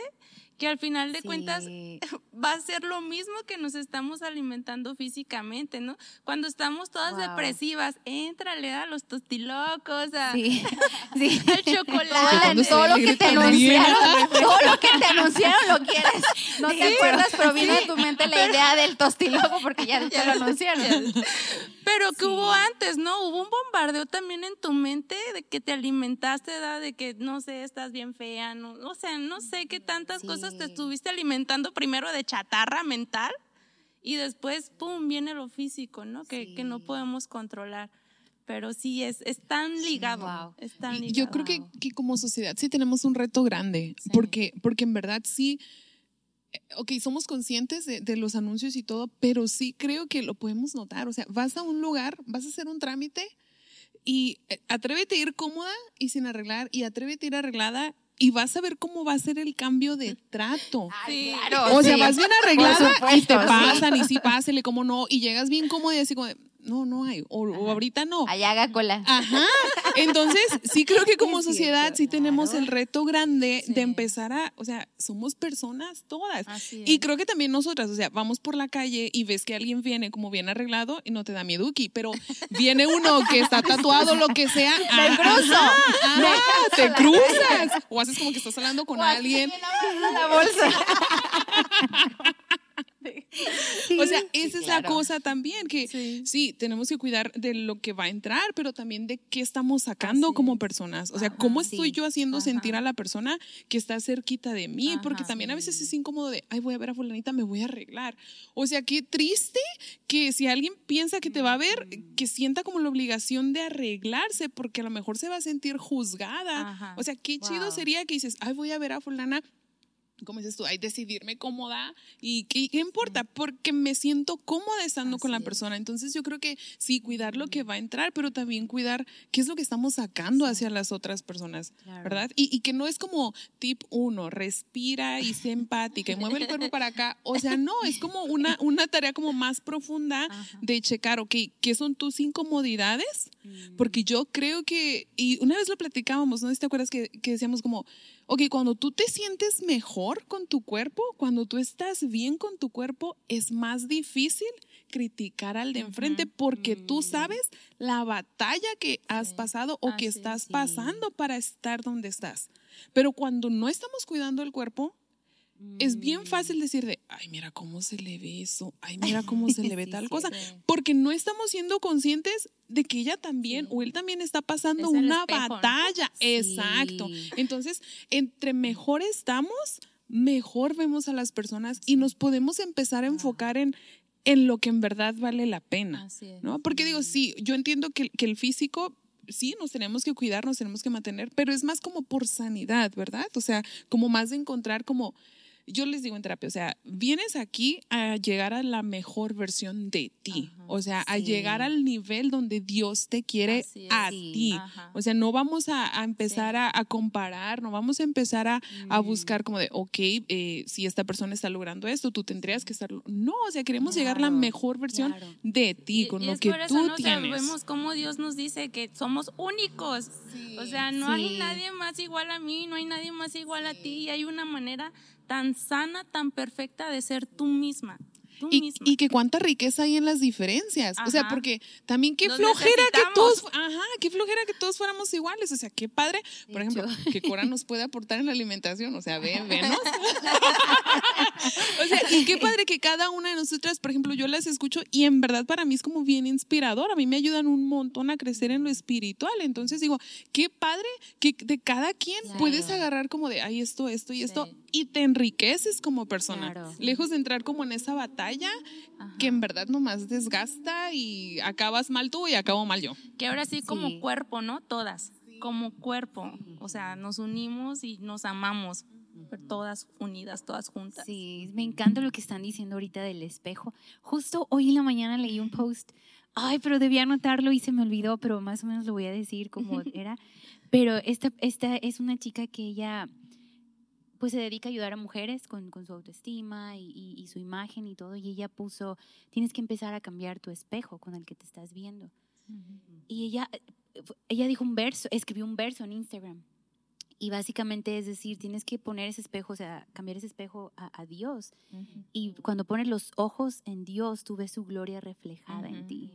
S4: que al final de cuentas va a ser lo mismo que nos estamos alimentando físicamente, ¿no? Cuando estamos todas depresivas, éntrale a los tostilocos, a, sí. al chocolate.
S3: Todo, lo que te anunciaron, todo lo que te anunciaron lo quieres. No te acuerdas, pero vino a tu mente la idea del tostiloco porque ya te lo anunciaron.
S4: Pero que hubo antes, ¿no? Hubo un bombardeo también en tu mente de que te alimentaste, de que, no sé, estás bien fea, no, o sea, no sé qué tantas cosas te estuviste alimentando primero de chatarra mental y después, ¡pum!, viene lo físico, ¿no? Que, que no podemos controlar. Pero sí, es, es tan ligado. Es tan ligado.
S2: Yo creo que, que, como sociedad sí tenemos un reto grande, porque, porque en verdad sí, ok, somos conscientes de, de, los anuncios y todo, pero sí creo que lo podemos notar. O sea, vas a un lugar, vas a hacer un trámite y eh, atrévete a ir cómoda y sin arreglar y atrévete a ir arreglada y vas a ver cómo va a ser el cambio de trato.
S3: Sí, claro,
S2: o sea, vas bien arreglada y te pasan y sí, pásele, cómo no, y llegas bien cómodo y así como, no, no hay, o, ahorita no.
S3: Allá haga cola.
S2: Ajá. Entonces, sí creo que como sociedad sí tenemos el reto grande de empezar a, o sea, somos personas todas. Y creo que también nosotras, o sea, vamos por la calle y ves que alguien viene como bien arreglado y no te da miedo, pero viene uno que está tatuado, lo que sea.
S3: Me cruzo.
S2: te cruzas. O haces como que estás hablando con alguien.
S3: La bolsa.
S2: o sea, esa es la cosa también, que sí. tenemos que cuidar de lo que va a entrar, pero también de qué estamos sacando como personas. O sea, cómo estoy yo haciendo sentir a la persona que está cerquita de mí, porque también a veces es incómodo de, ay, voy a ver a fulanita, me voy a arreglar. O sea, qué triste que si alguien piensa que te va a ver, que sienta como la obligación de arreglarse, porque a lo mejor se va a sentir juzgada. O sea, qué chido sería que dices, ay, voy a ver a fulana como dices tú, hay decidirme cómoda y ¿qué, qué importa? Porque me siento cómoda estando con la persona. Entonces yo creo que sí, cuidar lo que va a entrar, pero también cuidar qué es lo que estamos sacando hacia las otras personas, ¿verdad? Y, y, que no es como tip uno, respira y sé empática y mueve el cuerpo para acá. O sea, no, es como una, una tarea como más profunda de checar, ok, ¿qué son tus incomodidades? Porque mm. yo creo que, y una vez lo platicábamos, ¿no? ¿Te acuerdas que, que decíamos como, ok, cuando tú te sientes mejor con tu cuerpo, cuando tú estás bien con tu cuerpo, es más difícil criticar al de enfrente porque tú mm. sabes la batalla que has pasado o que estás pasando para estar donde estás. Pero cuando no estamos cuidando el cuerpo, es bien fácil decir de, ay, mira cómo se le ve eso, ay, mira cómo se le ve tal cosa, porque no estamos siendo conscientes de que ella también o él también está pasando una batalla. Exacto. Entonces, entre mejor estamos, mejor vemos a las personas y nos podemos empezar a enfocar en, en lo que en verdad vale la pena. ¿no? Porque digo, sí, yo entiendo que, que el físico sí, nos tenemos que cuidar, nos tenemos que mantener, pero es más como por sanidad, ¿verdad? O sea, como más de encontrar como yo les digo en terapia, o sea, vienes aquí a llegar a la mejor versión de ti, o sea, a llegar al nivel donde Dios te quiere a ti. O sea, no vamos a, empezar a, comparar, no vamos a empezar a, mm. buscar como de, ok, eh, si esta persona está logrando esto, tú tendrías que estarlo. No, o sea, queremos llegar a la mejor versión de ti, con lo que tú tienes.
S4: vemos cómo Dios nos dice que somos únicos. o sea, no hay nadie más igual a mí, no hay nadie más igual a ti, y hay una manera tan sana, tan perfecta de ser tú misma.
S2: Y, que cuánta riqueza hay en las diferencias. O sea, porque también qué flojera que todos, ajá, qué flojera que todos fuéramos iguales. O sea, qué padre, por ejemplo, que Cora nos puede aportar en la alimentación. O sea, ven, venos. o sea, y qué padre que cada una de nosotras, por ejemplo, yo las escucho y en verdad para mí es como bien inspirador. A mí me ayudan un montón a crecer en lo espiritual. Entonces digo, qué padre que de cada quien puedes agarrar como de, ay, esto, esto y esto y te enriqueces como persona. Lejos de entrar como en esa batalla que en verdad nomás desgasta y acabas mal tú y acabo mal yo.
S4: Que ahora sí como cuerpo, ¿no? Todas, como cuerpo. O sea, nos unimos y nos amamos. Todas unidas, todas juntas.
S1: Sí, me encanta lo que están diciendo ahorita del espejo. Justo hoy en la mañana leí un post. Ay, pero debía anotarlo y se me olvidó, pero más o menos lo voy a decir como era. Pero esta, esta es una chica que ella pues se dedica a ayudar a mujeres con, su autoestima y, su imagen y todo. Y ella puso, tienes que empezar a cambiar tu espejo con el que te estás viendo. Y ella, ella dijo un verso, escribió un verso en Instagram. Y básicamente es decir, tienes que poner ese espejo, o sea, cambiar ese espejo a, Dios. Y cuando pones los ojos en Dios, tú ves su gloria reflejada en ti.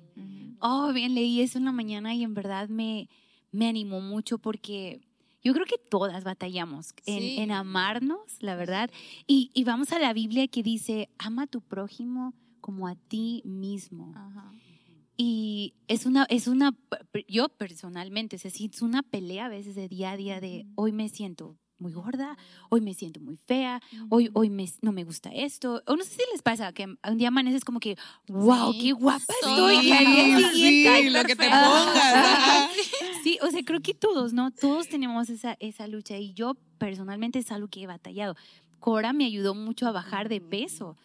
S1: Oh, bien, leí eso en la mañana y en verdad me, me animó mucho porque yo creo que todas batallamos en, amarnos, la verdad. Y, vamos a la Biblia que dice, ama a tu prójimo como a ti mismo. Y es una, es una, yo personalmente, es es una pelea a veces de día a día de hoy me siento muy gorda, hoy me siento muy fea, hoy, hoy me, no me gusta esto. O no sé si les pasa que un día amaneces como que, wow, qué guapa estoy.
S2: Sí, lo que te pongas.
S1: Sí, o sea, creo que todos, ¿no? Todos tenemos esa, esa lucha y yo personalmente es algo que he batallado. Cora me ayudó mucho a bajar de peso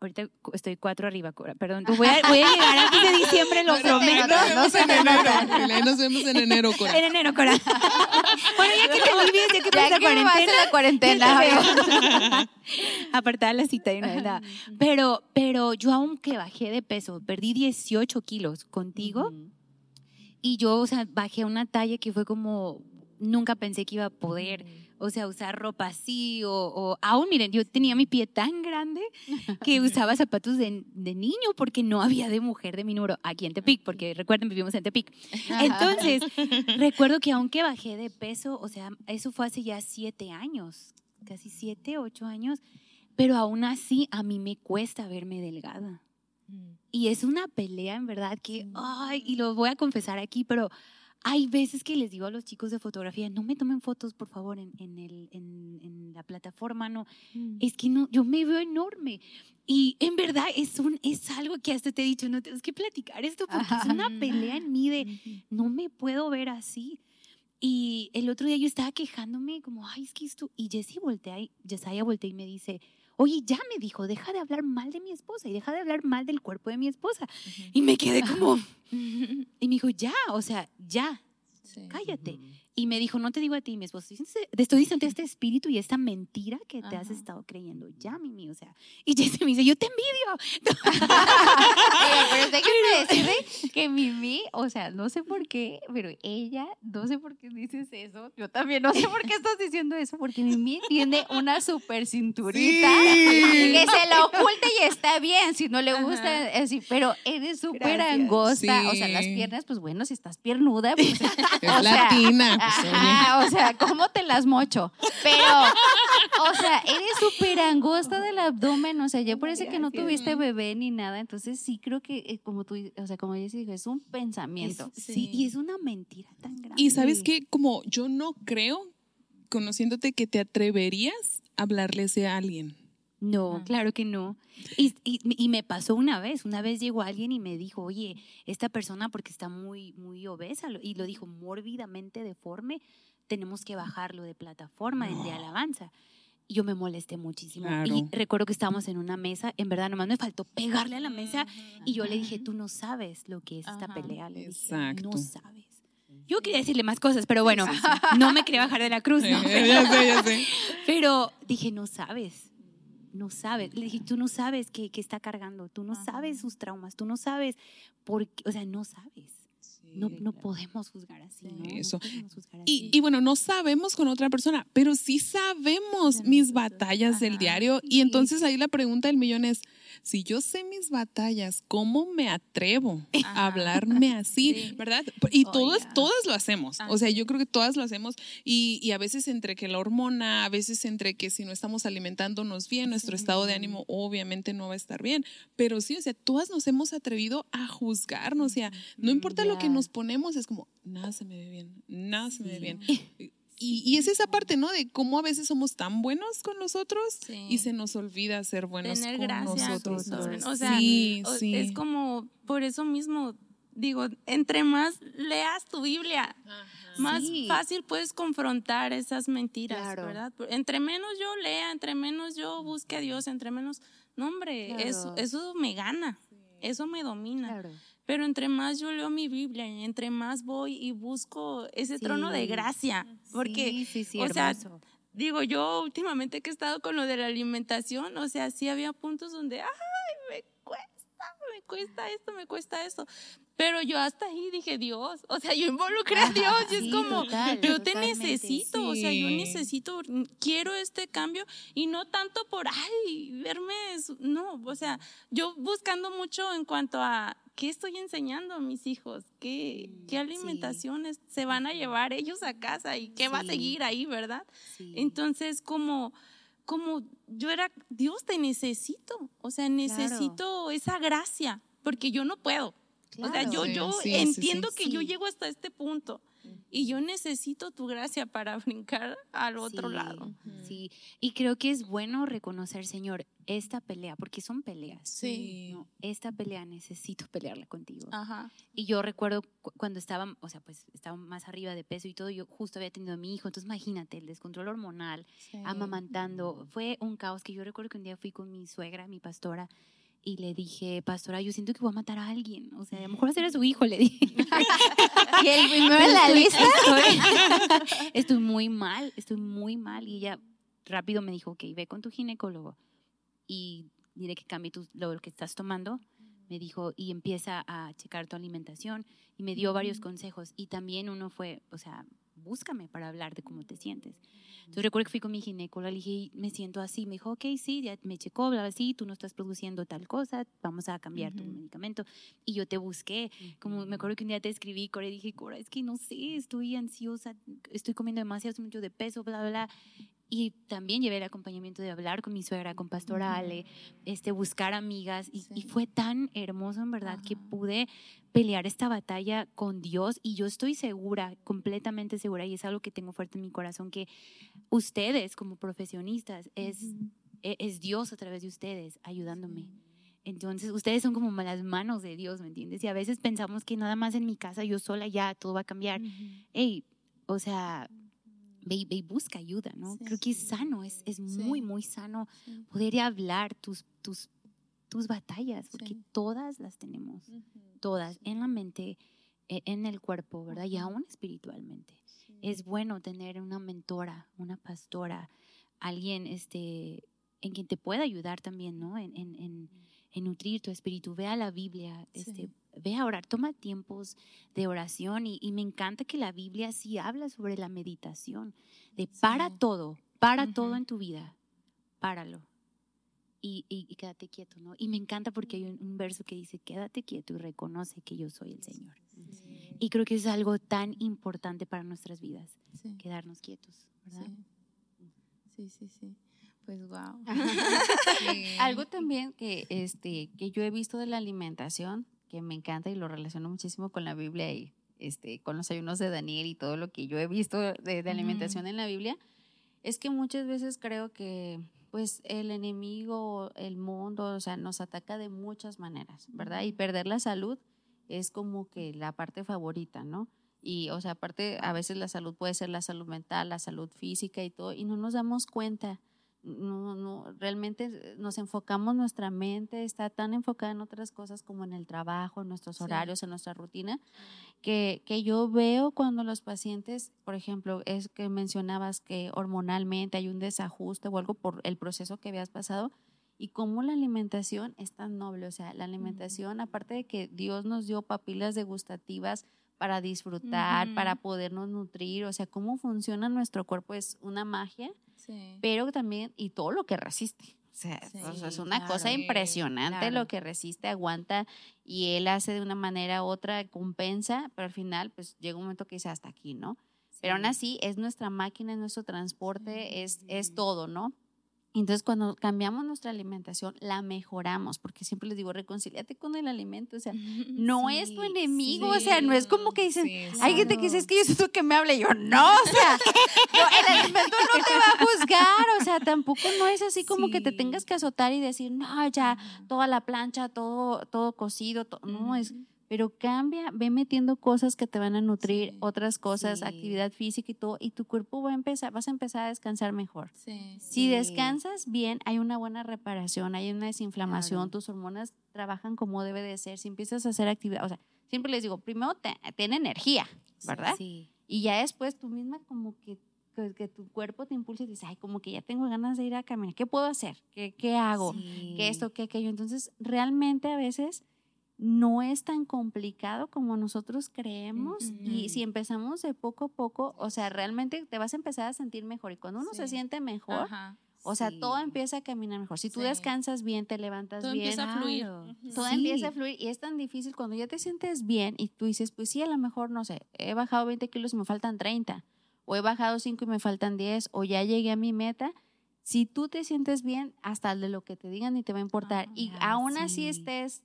S1: ahorita estoy cuatro arriba, perdón. Voy a, voy a llegar antes de diciembre, lo prometo.
S2: Nos vemos en enero. Nos vemos en enero, Cora.
S1: En enero, Cora. bueno, ya que te olvides, ya que pasa la cuarentena.
S3: la cuarentena.
S1: Apartada la cita de una vez. Pero, pero yo aunque bajé de peso, perdí 18 kilos contigo. Y yo, o sea, bajé una talla que fue como, nunca pensé que iba a poder o sea, usar ropa así, o, aún, miren, yo tenía mi pie tan grande que usaba zapatos de, niño porque no había de mujer de mi número aquí en Tepic, porque recuerden, vivimos en Tepic. Entonces, recuerdo que aunque bajé de peso, o sea, eso fue hace ya siete años, casi siete, ocho años, pero aún así a mí me cuesta verme delgada. Mm. Y es una pelea, en verdad, que, ay, y lo voy a confesar aquí, pero hay veces que les digo a los chicos de fotografía, no me tomen fotos, por favor, en, en, el, en, la plataforma, no. Mm. Es que no, yo me veo enorme. Y en verdad es, un, es algo que hasta te he dicho, no tienes que platicar esto porque es una pelea en mí de no me puedo ver así. Y el otro día yo estaba quejándome como, ay, es que esto... Y Jessie voltea, y Yesaya voltea y me dice, oye, ya me dijo, deja de hablar mal de mi esposa y deja de hablar mal del cuerpo de mi esposa. Y me quedé como... y me dijo, ya, o sea, ya, cállate. Y me dijo, no te digo a ti, mi esposo, te estoy diciendo este espíritu y esta mentira que te has estado creyendo. Ya, Mimi, o sea. Y Jesse me dice, yo te envidio.
S3: pero déjenme decirle que Mimi, o sea, no sé por qué, pero ella, no sé por qué dices eso. Yo también no sé por qué estás diciendo eso, porque Mimi tiene una super cinturita que se la oculta y está bien, si no le gusta, así, pero eres súper angosta. O sea, las piernas, pues bueno, si estás piernuda, pues.
S2: Es latina.
S3: Ah, o sea, ¿cómo te las mocho? Pero, o sea, eres súper angosta del abdomen, o sea, ya parece que no tuviste bebé ni nada, entonces sí creo que, eh, como tú, o sea, como ella dijo, es un pensamiento.
S1: sí. y es una mentira tan grande.
S2: Y sabes que, como yo no creo, conociéndote, que te atreverías a hablarle a alguien.
S1: No, claro que no. Y, y, me pasó una vez, una vez llegó alguien y me dijo, oye, esta persona porque está muy, muy obesa, y lo dijo mórbidamente deforme, tenemos que bajarlo de plataforma, de alabanza. Y yo me molesté muchísimo. Y recuerdo que estábamos en una mesa, en verdad nomás me faltó pegarle a la mesa y yo le dije, tú no sabes lo que es esta pelea. Le dije, no sabes. Yo quería decirle más cosas, pero bueno, no me quería bajar de la cruz. ¿no? ya sé, ya sé. Pero dije, no sabes no sabes. Le dije, tú no sabes qué, está cargando, tú no sabes sus traumas, tú no sabes por qué, o sea, no sabes. no, no podemos juzgar así. Eso.
S2: Y, y, bueno, no sabemos con otra persona, pero sí sabemos mis batallas del diario. Y entonces ahí la pregunta del millón es, si yo sé mis batallas, ¿cómo me atrevo a hablarme así? ¿Verdad? Y oh, todos, todas lo hacemos. O sea, yo creo que todas lo hacemos. Y, a veces entre que la hormona, a veces entre que si no estamos alimentándonos bien, nuestro estado de ánimo obviamente no va a estar bien. Pero sí, o sea, todas nos hemos atrevido a juzgarnos. O sea, no importa lo que nos ponemos, es como, nada se me ve bien, nada se me ve bien. Y, es esa parte, ¿no? De cómo a veces somos tan buenos con nosotros y se nos olvida ser buenos con nosotros.
S4: O sea, sí, sí. es como, por eso mismo, digo, entre más leas tu Biblia, más fácil puedes confrontar esas mentiras, ¿verdad? Entre menos yo lea, entre menos yo busque a Dios, entre menos, no hombre, eso, eso me gana, eso me domina. Claro. Pero entre más yo leo mi Biblia, entre más voy y busco ese trono de gracia, porque, o sea, digo, yo últimamente que he estado con lo de la alimentación, o sea, sí había puntos donde, ay, me me cuesta esto, me cuesta esto. Pero yo hasta ahí dije, Dios, o sea, yo involucré a Dios y es como, yo te necesito, o sea, yo necesito, quiero este cambio y no tanto por, ay, verme, no, o sea, yo buscando mucho en cuanto a ¿qué estoy enseñando a mis hijos? ¿Qué, qué alimentaciones se van a llevar ellos a casa y qué va a seguir ahí, verdad? Entonces, como, como yo era, Dios te necesito, o sea, necesito esa gracia, porque yo no puedo. O sea, yo, yo entiendo que yo llego hasta este punto y yo necesito tu gracia para brincar al otro lado.
S1: Sí, y creo que es bueno reconocer, Señor, esta pelea, porque son peleas. Sí. esta pelea necesito pelearla contigo. Ajá. Y yo recuerdo cuando estaba, o sea, pues estaba más arriba de peso y todo, yo justo había tenido a mi hijo, entonces imagínate, el descontrol hormonal, amamantando, fue un caos que yo recuerdo que un día fui con mi suegra, mi pastora, y le dije, pastora, yo siento que voy a matar a alguien. O sea, a lo mejor hacer a su hijo, le dije.
S3: y el primero en la lista.
S1: Estoy, muy mal, estoy muy mal. Y ella rápido me dijo, ok, ve con tu ginecólogo y dile que cambie tu, lo que estás tomando. Me dijo, y empieza a checar tu alimentación. Y me dio varios consejos. Y también uno fue, o sea, búscame para hablar de cómo te sientes. Entonces recuerdo que fui con mi ginecóloga, le dije, me siento así. Me dijo, ok, sí, ya me checó, bla, así, tú no estás produciendo tal cosa, vamos a cambiar tu medicamento. Y yo te busqué, como me acuerdo que un día te escribí, Cora, y dije, Cora, es que no sé, estoy ansiosa, estoy comiendo demasiado, mucho de peso, bla, bla. Y también llevé el acompañamiento de hablar con mi suegra, con Pastora Ale, este, buscar amigas. Y, y, fue tan hermoso, en verdad, que pude pelear esta batalla con Dios. Y yo estoy segura, completamente segura, y es algo que tengo fuerte en mi corazón, que ustedes como profesionistas es, e, es Dios a través de ustedes ayudándome. Entonces, ustedes son como las manos de Dios, ¿me entiendes? Y a veces pensamos que nada más en mi casa, yo sola, ya todo va a cambiar. Hey, o sea, ve, y busca ayuda, ¿no? Creo que es sano, es, es muy, muy sano poder hablar tus, tus, tus batallas, porque todas las tenemos, todas, en la mente, e, en el cuerpo, ¿verdad? Y aún espiritualmente. Es bueno tener una mentora, una pastora, alguien este, en quien te pueda ayudar también, ¿no? En, en, en, en nutrir tu espíritu. Ve a la Biblia, este, ve a orar, toma tiempos de oración y, y, me encanta que la Biblia sí habla sobre la meditación, de para todo, para todo en tu vida, páralo. Y, y, quédate quieto, ¿no? Y me encanta porque hay un, verso que dice, quédate quieto y reconoce que yo soy el Señor. Y creo que es algo tan importante para nuestras vidas, quedarnos quietos, ¿verdad?
S4: Sí, sí, sí. Pues wow.
S3: Algo también que, este, que yo he visto de la alimentación, que me encanta y lo relaciono muchísimo con la Biblia y este, con los ayunos de Daniel y todo lo que yo he visto de, alimentación en la Biblia, es que muchas veces creo que pues el enemigo, el mundo, o sea, nos ataca de muchas maneras, ¿verdad? Y perder la salud es como que la parte favorita, ¿no? Y, o sea, aparte, a veces la salud puede ser la salud mental, la salud física y todo, y no nos damos cuenta no, no, realmente nos enfocamos, nuestra mente está tan enfocada en otras cosas como en el trabajo, en nuestros horarios, en nuestra rutina, que, que, yo veo cuando los pacientes, por ejemplo, es que mencionabas que hormonalmente hay un desajuste o algo por el proceso que habías pasado, y cómo la alimentación es tan noble, o sea, la alimentación, aparte de que Dios nos dio papilas degustativas, para disfrutar, para podernos nutrir, o sea, cómo funciona nuestro cuerpo es una magia pero también, y todo lo que resiste. O sea, es una cosa impresionante lo que resiste, aguanta y él hace de una manera u otra, compensa, pero al final pues llega un momento que dice hasta aquí, ¿no? Pero aún así es nuestra máquina, es nuestro transporte, es, es todo, ¿no? Entonces, cuando cambiamos nuestra alimentación, la mejoramos, porque siempre les digo, reconciliate con el alimento, o sea, no es tu enemigo, o sea, no es como que dicen, hay gente que dice, es que yo siento que me hable, yo no, o sea, el alimento no te va a juzgar, o sea, tampoco no es así como que te tengas que azotar y decir, no, ya, toda la plancha, todo, todo cocido, no, es pero cambia, ve metiendo cosas que te van a nutrir, otras cosas, actividad física y todo, y tu cuerpo va a empezar, vas a empezar a descansar mejor. si descansas bien, hay una buena reparación, hay una desinflamación, tus hormonas trabajan como debe de ser, si empiezas a hacer actividad, o sea, siempre les digo, primero ten energía, ¿verdad? Y ya después tú misma como que que, tu cuerpo te impulsa y dices, ay, como que ya tengo ganas de ir a caminar, ¿qué puedo hacer? ¿Qué, qué hago? ¿Qué esto? ¿Qué aquello? Entonces, realmente a veces no es tan complicado como nosotros creemos y si empezamos de poco a poco, o sea, realmente te vas a empezar a sentir mejor y cuando uno se siente mejor, o sea, todo empieza a caminar mejor. Si tú descansas bien, te levantas
S4: todo
S3: bien,
S4: empieza a fluir.
S3: todo empieza a fluir y es tan difícil cuando ya te sientes bien y tú dices, pues sí, a lo mejor, no sé, he bajado 20 kilos y me faltan 30, o he bajado 5 y me faltan 10, o ya llegué a mi meta. Si tú te sientes bien, hasta de lo que te digan ni te va a importar. y aún así estés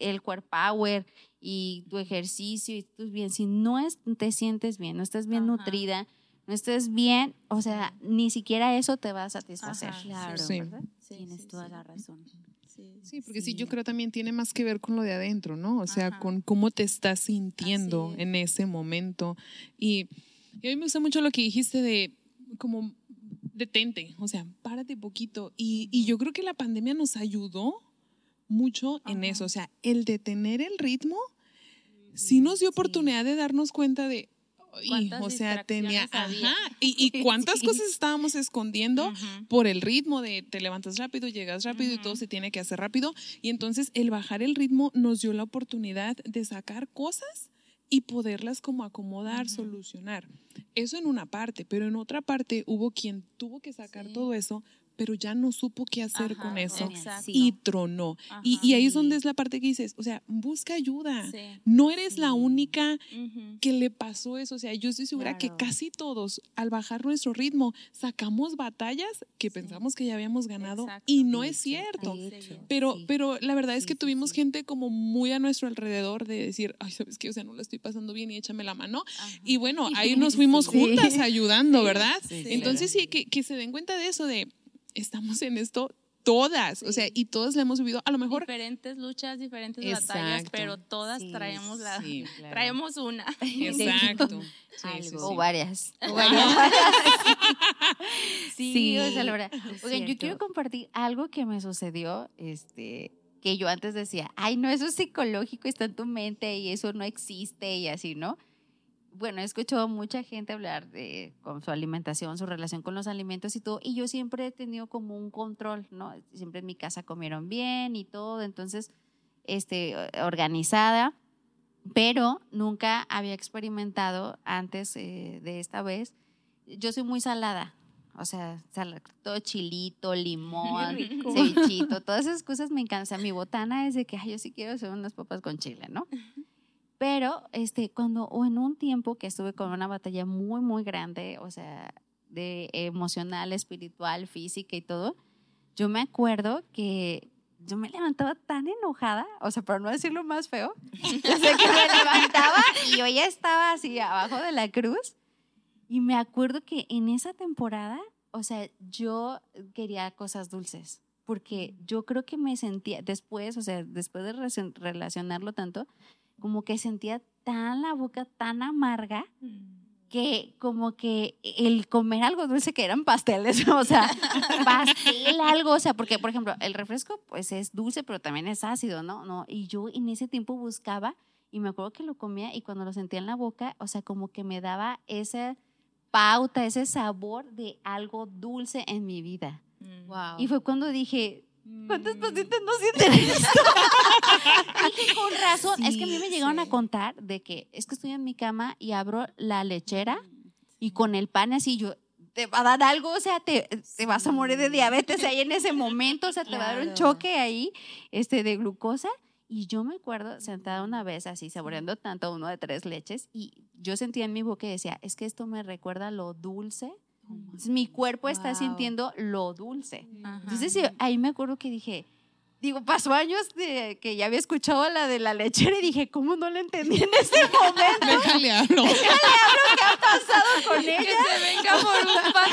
S3: el core power y tu ejercicio y tú bien, si no es, te sientes bien, no estás bien nutrida, no estás bien, o sea, ni siquiera eso te va a satisfacer.
S1: claro, sí. Tienes toda la razón.
S2: Sí, porque sí. yo creo también tiene más que ver con lo de adentro, ¿no? O sea, con cómo te estás sintiendo en ese momento. Y, a mí me gusta mucho lo que dijiste de como detente, o sea, párate poquito. Y, y yo creo que la pandemia nos ayudó mucho en eso. O sea, el detener el ritmo sí nos dio oportunidad de darnos cuenta de, o sea, tenía, ajá, y, cuántas cosas estábamos escondiendo por el ritmo de te levantas rápido, llegas rápido y todo se tiene que hacer rápido. Y entonces el bajar el ritmo nos dio la oportunidad de sacar cosas y poderlas como acomodar, solucionar. Eso en una parte, pero en otra parte hubo quien tuvo que sacar todo eso pero ya no supo qué hacer con eso y tronó. Y, ahí es donde es la parte que dices, o sea, busca ayuda. No eres la única que le pasó eso. O sea, yo estoy segura que casi todos, al bajar nuestro ritmo, sacamos batallas que pensamos que ya habíamos ganado y no es cierto. pero, pero la verdad es que tuvimos gente como muy a nuestro alrededor de decir, ay, ¿sabes qué? O sea, no la estoy pasando bien y échame la mano. Y bueno, ahí nos fuimos juntas ayudando, ¿verdad? Entonces sí, que, que se den cuenta de eso, de estamos en esto todas, o sea, y todas la hemos vivido, a lo mejor...
S4: Diferentes luchas, diferentes batallas, pero todas traemos la... Traemos una.
S2: Exacto.
S3: o varias. O varias. sí, o sea, la verdad. Oigan, yo quiero compartir algo que me sucedió, este, que yo antes decía, ay, no, eso es psicológico, está en tu mente y eso no existe y así, ¿no? Bueno, he escuchado mucha gente hablar de con su alimentación, su relación con los alimentos y todo, y yo siempre he tenido como un control, ¿no? Siempre en mi casa comieron bien y todo, entonces, este, organizada, pero nunca había experimentado antes eh, de esta vez. Yo soy muy salada, o sea, todo chilito, limón, cevichito, todas esas cosas me encantan. O sea, mi botana es de que, ay, yo sí quiero hacer unas papas con chile, ¿no? Pero este, cuando, o en un tiempo que estuve con una batalla muy, muy grande, o sea, de emocional, espiritual, física y todo, yo me acuerdo que yo me levantaba tan enojada, o sea, para no decirlo más feo, o sea, que me levantaba y yo ya estaba así abajo de la cruz. Y me acuerdo que en esa temporada, o sea, yo quería cosas dulces, porque yo creo que me sentía después, o sea, después de relacionarlo tanto, como que sentía tan la boca tan amarga mm. que como que el comer algo dulce que eran pasteles, o sea, pastel algo, o sea, porque por ejemplo, el refresco pues es dulce, pero también es ácido, ¿no? no Y yo en ese tiempo buscaba y me acuerdo que lo comía y cuando lo sentía en la boca, o sea, como que me daba esa pauta, ese sabor de algo dulce en mi vida. Wow. Mm. Y fue cuando dije, ¿Cuántos mm. pacientes no sienten esto? Dije, con razón. es que a mí me llegaron a contar de que es que estoy en mi cama y abro la lechera y con el pan así yo, te va a dar algo, o sea, te, te vas a morir de diabetes ahí en ese momento, o sea, te va a dar un choque ahí este, de glucosa. Y yo me acuerdo sentada una vez así, saboreando tanto uno de tres leches, y yo sentía en mi boca y decía, es que esto me recuerda lo dulce mi cuerpo está sintiendo lo dulce. Entonces ahí me acuerdo que dije, digo, pasó años de que ya había escuchado la de la lechera y dije, ¿cómo no la entendí en ese momento?
S2: Déjale hablo.
S3: Déjale hablo qué ha pasado con ella.
S4: Que se venga por un pan.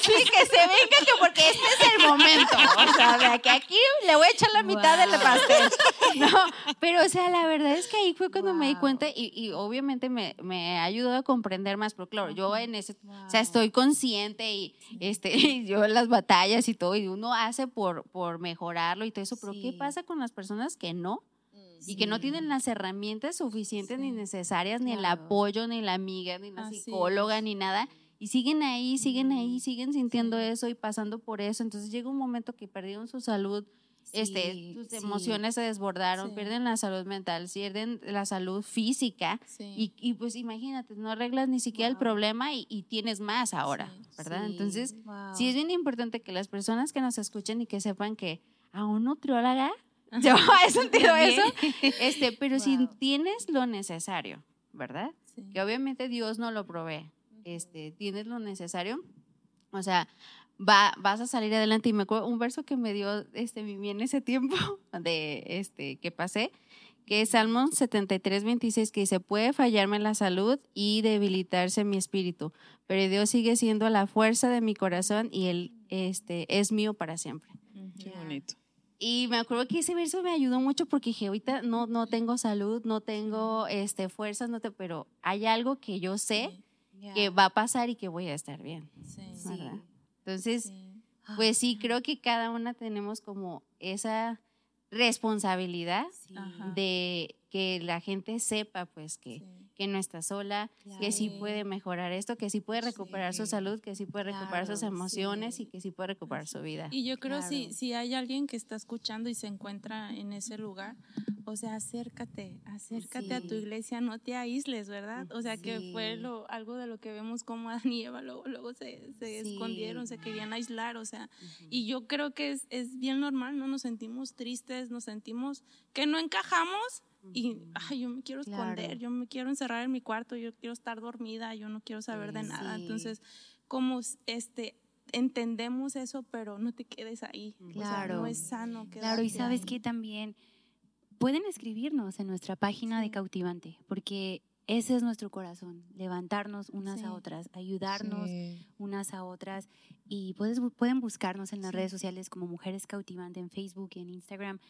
S3: sí, que se venga que porque este es el momento. O sea, que aquí le voy a echar la mitad del pastel. No, pero o sea, la verdad es que ahí fue cuando me di cuenta y, y obviamente me, me ayudó a comprender más, pero claro, yo en ese, o sea, estoy consciente y este, yo las batallas y todo, y uno hace por, por mejorarlo y todo eso pero ¿qué pasa con las personas que no? Y que no tienen las herramientas suficientes ni necesarias, ni el apoyo, ni la amiga, ni la psicóloga, ni nada. Y siguen ahí, siguen ahí, siguen sintiendo eso y pasando por eso. Entonces llega un momento que perdieron su salud, este, sus emociones se desbordaron, pierden la salud mental, pierden la salud física. Y, y, pues imagínate, no arreglas ni siquiera el problema y, y, tienes más ahora, ¿verdad? Entonces, sí es bien importante que las personas que nos escuchen y que sepan que a un nutrióloga. Yo he sentido eso. Este, pero si tienes lo necesario, ¿verdad? Que obviamente Dios no lo provee. Este, tienes lo necesario. O sea, va, vas a salir adelante. Y me acuerdo un verso que me dio este, Mimi en ese tiempo de este, que pasé, que es Salmo 73, 26, que dice, puede fallarme la salud y debilitarse mi espíritu, pero Dios sigue siendo la fuerza de mi corazón y Él este, es mío para siempre.
S2: Qué bonito.
S3: Y me acuerdo que ese verso me ayudó mucho porque dije, ahorita no, no tengo salud, no tengo este, fuerzas, no te, pero hay algo que yo sé que va a pasar y que voy a estar bien. Entonces, pues sí, creo que cada una tenemos como esa responsabilidad de que la gente sepa pues que que no está sola, que sí puede mejorar esto, que sí puede recuperar su salud, que sí puede recuperar sus emociones y que sí puede recuperar su vida.
S4: Y yo creo si, si hay alguien que está escuchando y se encuentra en ese lugar, o sea, acércate, acércate a tu iglesia, no te aísles, ¿verdad? O sea, que fue lo, algo de lo que vemos como Adán y Eva luego, luego se, se escondieron, se querían aislar, o sea, y yo creo que es, es bien normal, ¿no? Nos sentimos tristes, nos sentimos que no encajamos y ay, yo me quiero esconder, yo me quiero encerrar en mi cuarto, yo quiero estar dormida, yo no quiero saber de nada. Entonces, como este entendemos eso, pero no te quedes ahí. Claro. no es sano.
S1: Claro, y sabes que también pueden escribirnos en nuestra página de Cautivante, porque ese es nuestro corazón, levantarnos unas a otras, ayudarnos unas a otras. Y puedes, pueden buscarnos en las redes sociales como Mujeres Cautivantes en Facebook y en Instagram.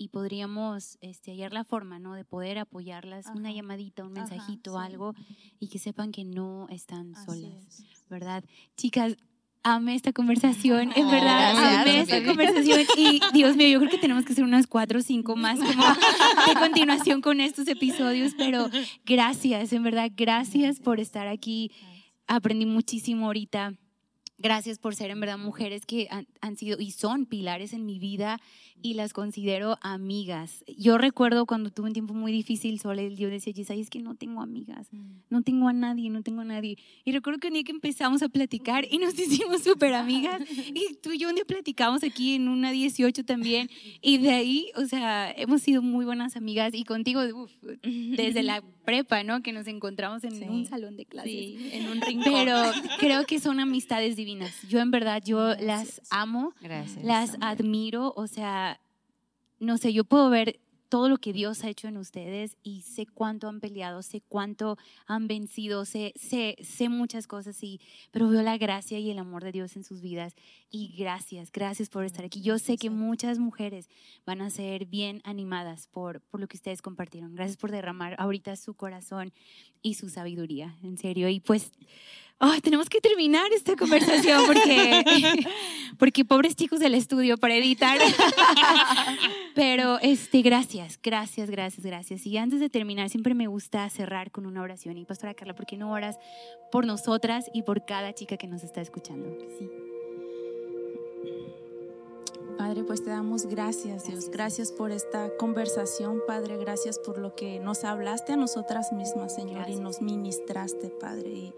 S1: Y podríamos este, hallar la forma, ¿no? De poder apoyarlas, una llamadita, un mensajito, algo, y que sepan que no están solas, ¿verdad? Chicas, amé esta conversación, en verdad, amé esta conversación y Dios mío, yo creo que tenemos que hacer unas cuatro o cinco más como de continuación con estos episodios, pero gracias, en verdad, gracias por estar aquí. Aprendí muchísimo ahorita. Gracias por ser en verdad mujeres que han, han sido y son pilares en mi vida y las considero amigas. Yo recuerdo cuando tuve un tiempo muy difícil sola, yo decía, Gisay, es que no tengo amigas, mm. no tengo a nadie, no tengo a nadie. Y recuerdo que un día que empezamos a platicar y nos hicimos súper amigas, y tú y yo un día platicamos aquí en una 18 también, y de ahí, o sea, hemos sido muy buenas amigas, y contigo, desde la prepa, ¿no? Que nos encontramos en un salón de clases. Sí, en un rincón. Pero creo que son amistades divinas. Yo en verdad, yo las amo, las admiro, o sea, no sé, yo puedo ver todo lo que Dios ha hecho en ustedes y sé cuánto han peleado, sé cuánto han vencido, sé, sé, sé muchas cosas, y, pero veo la gracia y el amor de Dios en sus vidas. Y gracias, gracias por estar aquí. Yo sé que muchas mujeres van a ser bien animadas por, por lo que ustedes compartieron. Gracias por derramar ahorita su corazón y su sabiduría, en serio. Y pues tenemos que terminar esta conversación porque, porque pobres chicos del estudio para editar. Pero este, gracias, gracias, gracias, gracias. Y antes de terminar, siempre me gusta cerrar con una oración. Y Pastora Carla, ¿por qué no oras por nosotras y por cada chica que nos está escuchando? Sí.
S4: Padre, pues te damos gracias, Dios. Gracias por esta conversación, Padre. Gracias por lo que nos hablaste a nosotras mismas, Señor, y nos ministraste, Padre. Y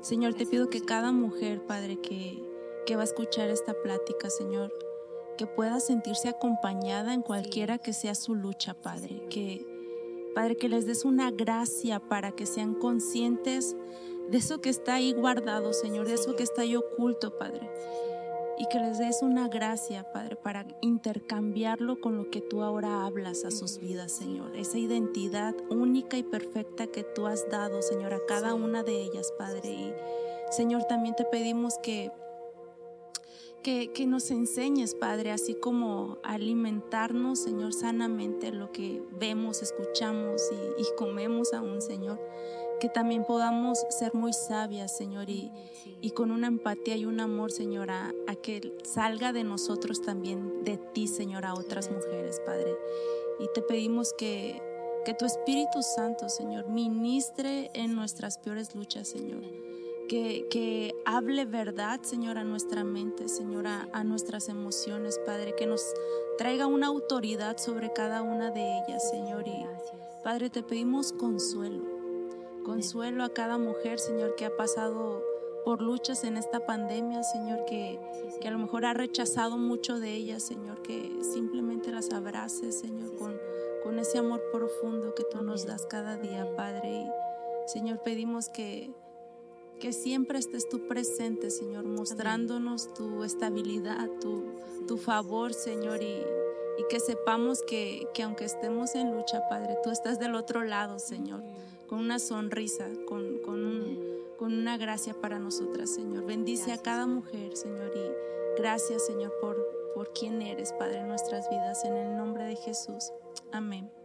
S4: Señor, te pido que cada mujer, Padre, que, que va a escuchar esta plática, Señor, que pueda sentirse acompañada en cualquiera que sea su lucha, Padre. Que, Padre, que les des una gracia para que sean conscientes de eso que está ahí guardado, Señor, de eso que está ahí oculto, Padre y que les des una gracia, Padre, para intercambiarlo con lo que tú ahora hablas a sus vidas, Señor. Esa identidad única y perfecta que tú has dado, Señor, a cada una de ellas, Padre. Y, Señor, también te pedimos que, que, nos enseñes, Padre, así como alimentarnos, Señor, sanamente lo que vemos, escuchamos y comemos aún, Señor que también podamos ser muy sabias, Señor, y, y con una empatía y un amor, Señor, a, que salga de nosotros también de ti, Señor, a otras mujeres, Padre. Y te pedimos que, que tu Espíritu Santo, Señor, ministre en nuestras peores luchas, Señor. Que, que, hable verdad, Señor, a nuestra mente, Señor, a, nuestras emociones, Padre, que nos traiga una autoridad sobre cada una de ellas, Señor. Y Padre, te pedimos consuelo consuelo a cada mujer, Señor, que ha pasado por luchas en esta pandemia, Señor, que, que a lo mejor ha rechazado mucho de ellas, Señor, que simplemente las abraces, Señor, con, con ese amor profundo que tú nos das cada día, Padre. Y, Señor, pedimos que, que siempre estés tú presente, Señor, mostrándonos tu estabilidad, tu, tu favor, Señor, y, y que sepamos que, que aunque estemos en lucha, Padre, tú estás del otro lado, Señor con una sonrisa, con, con, con una gracia para nosotras, Señor. Bendice a cada mujer, Señor, y gracias, Señor, por, por quien eres, Padre, en nuestras vidas. En el nombre de Jesús. Amén.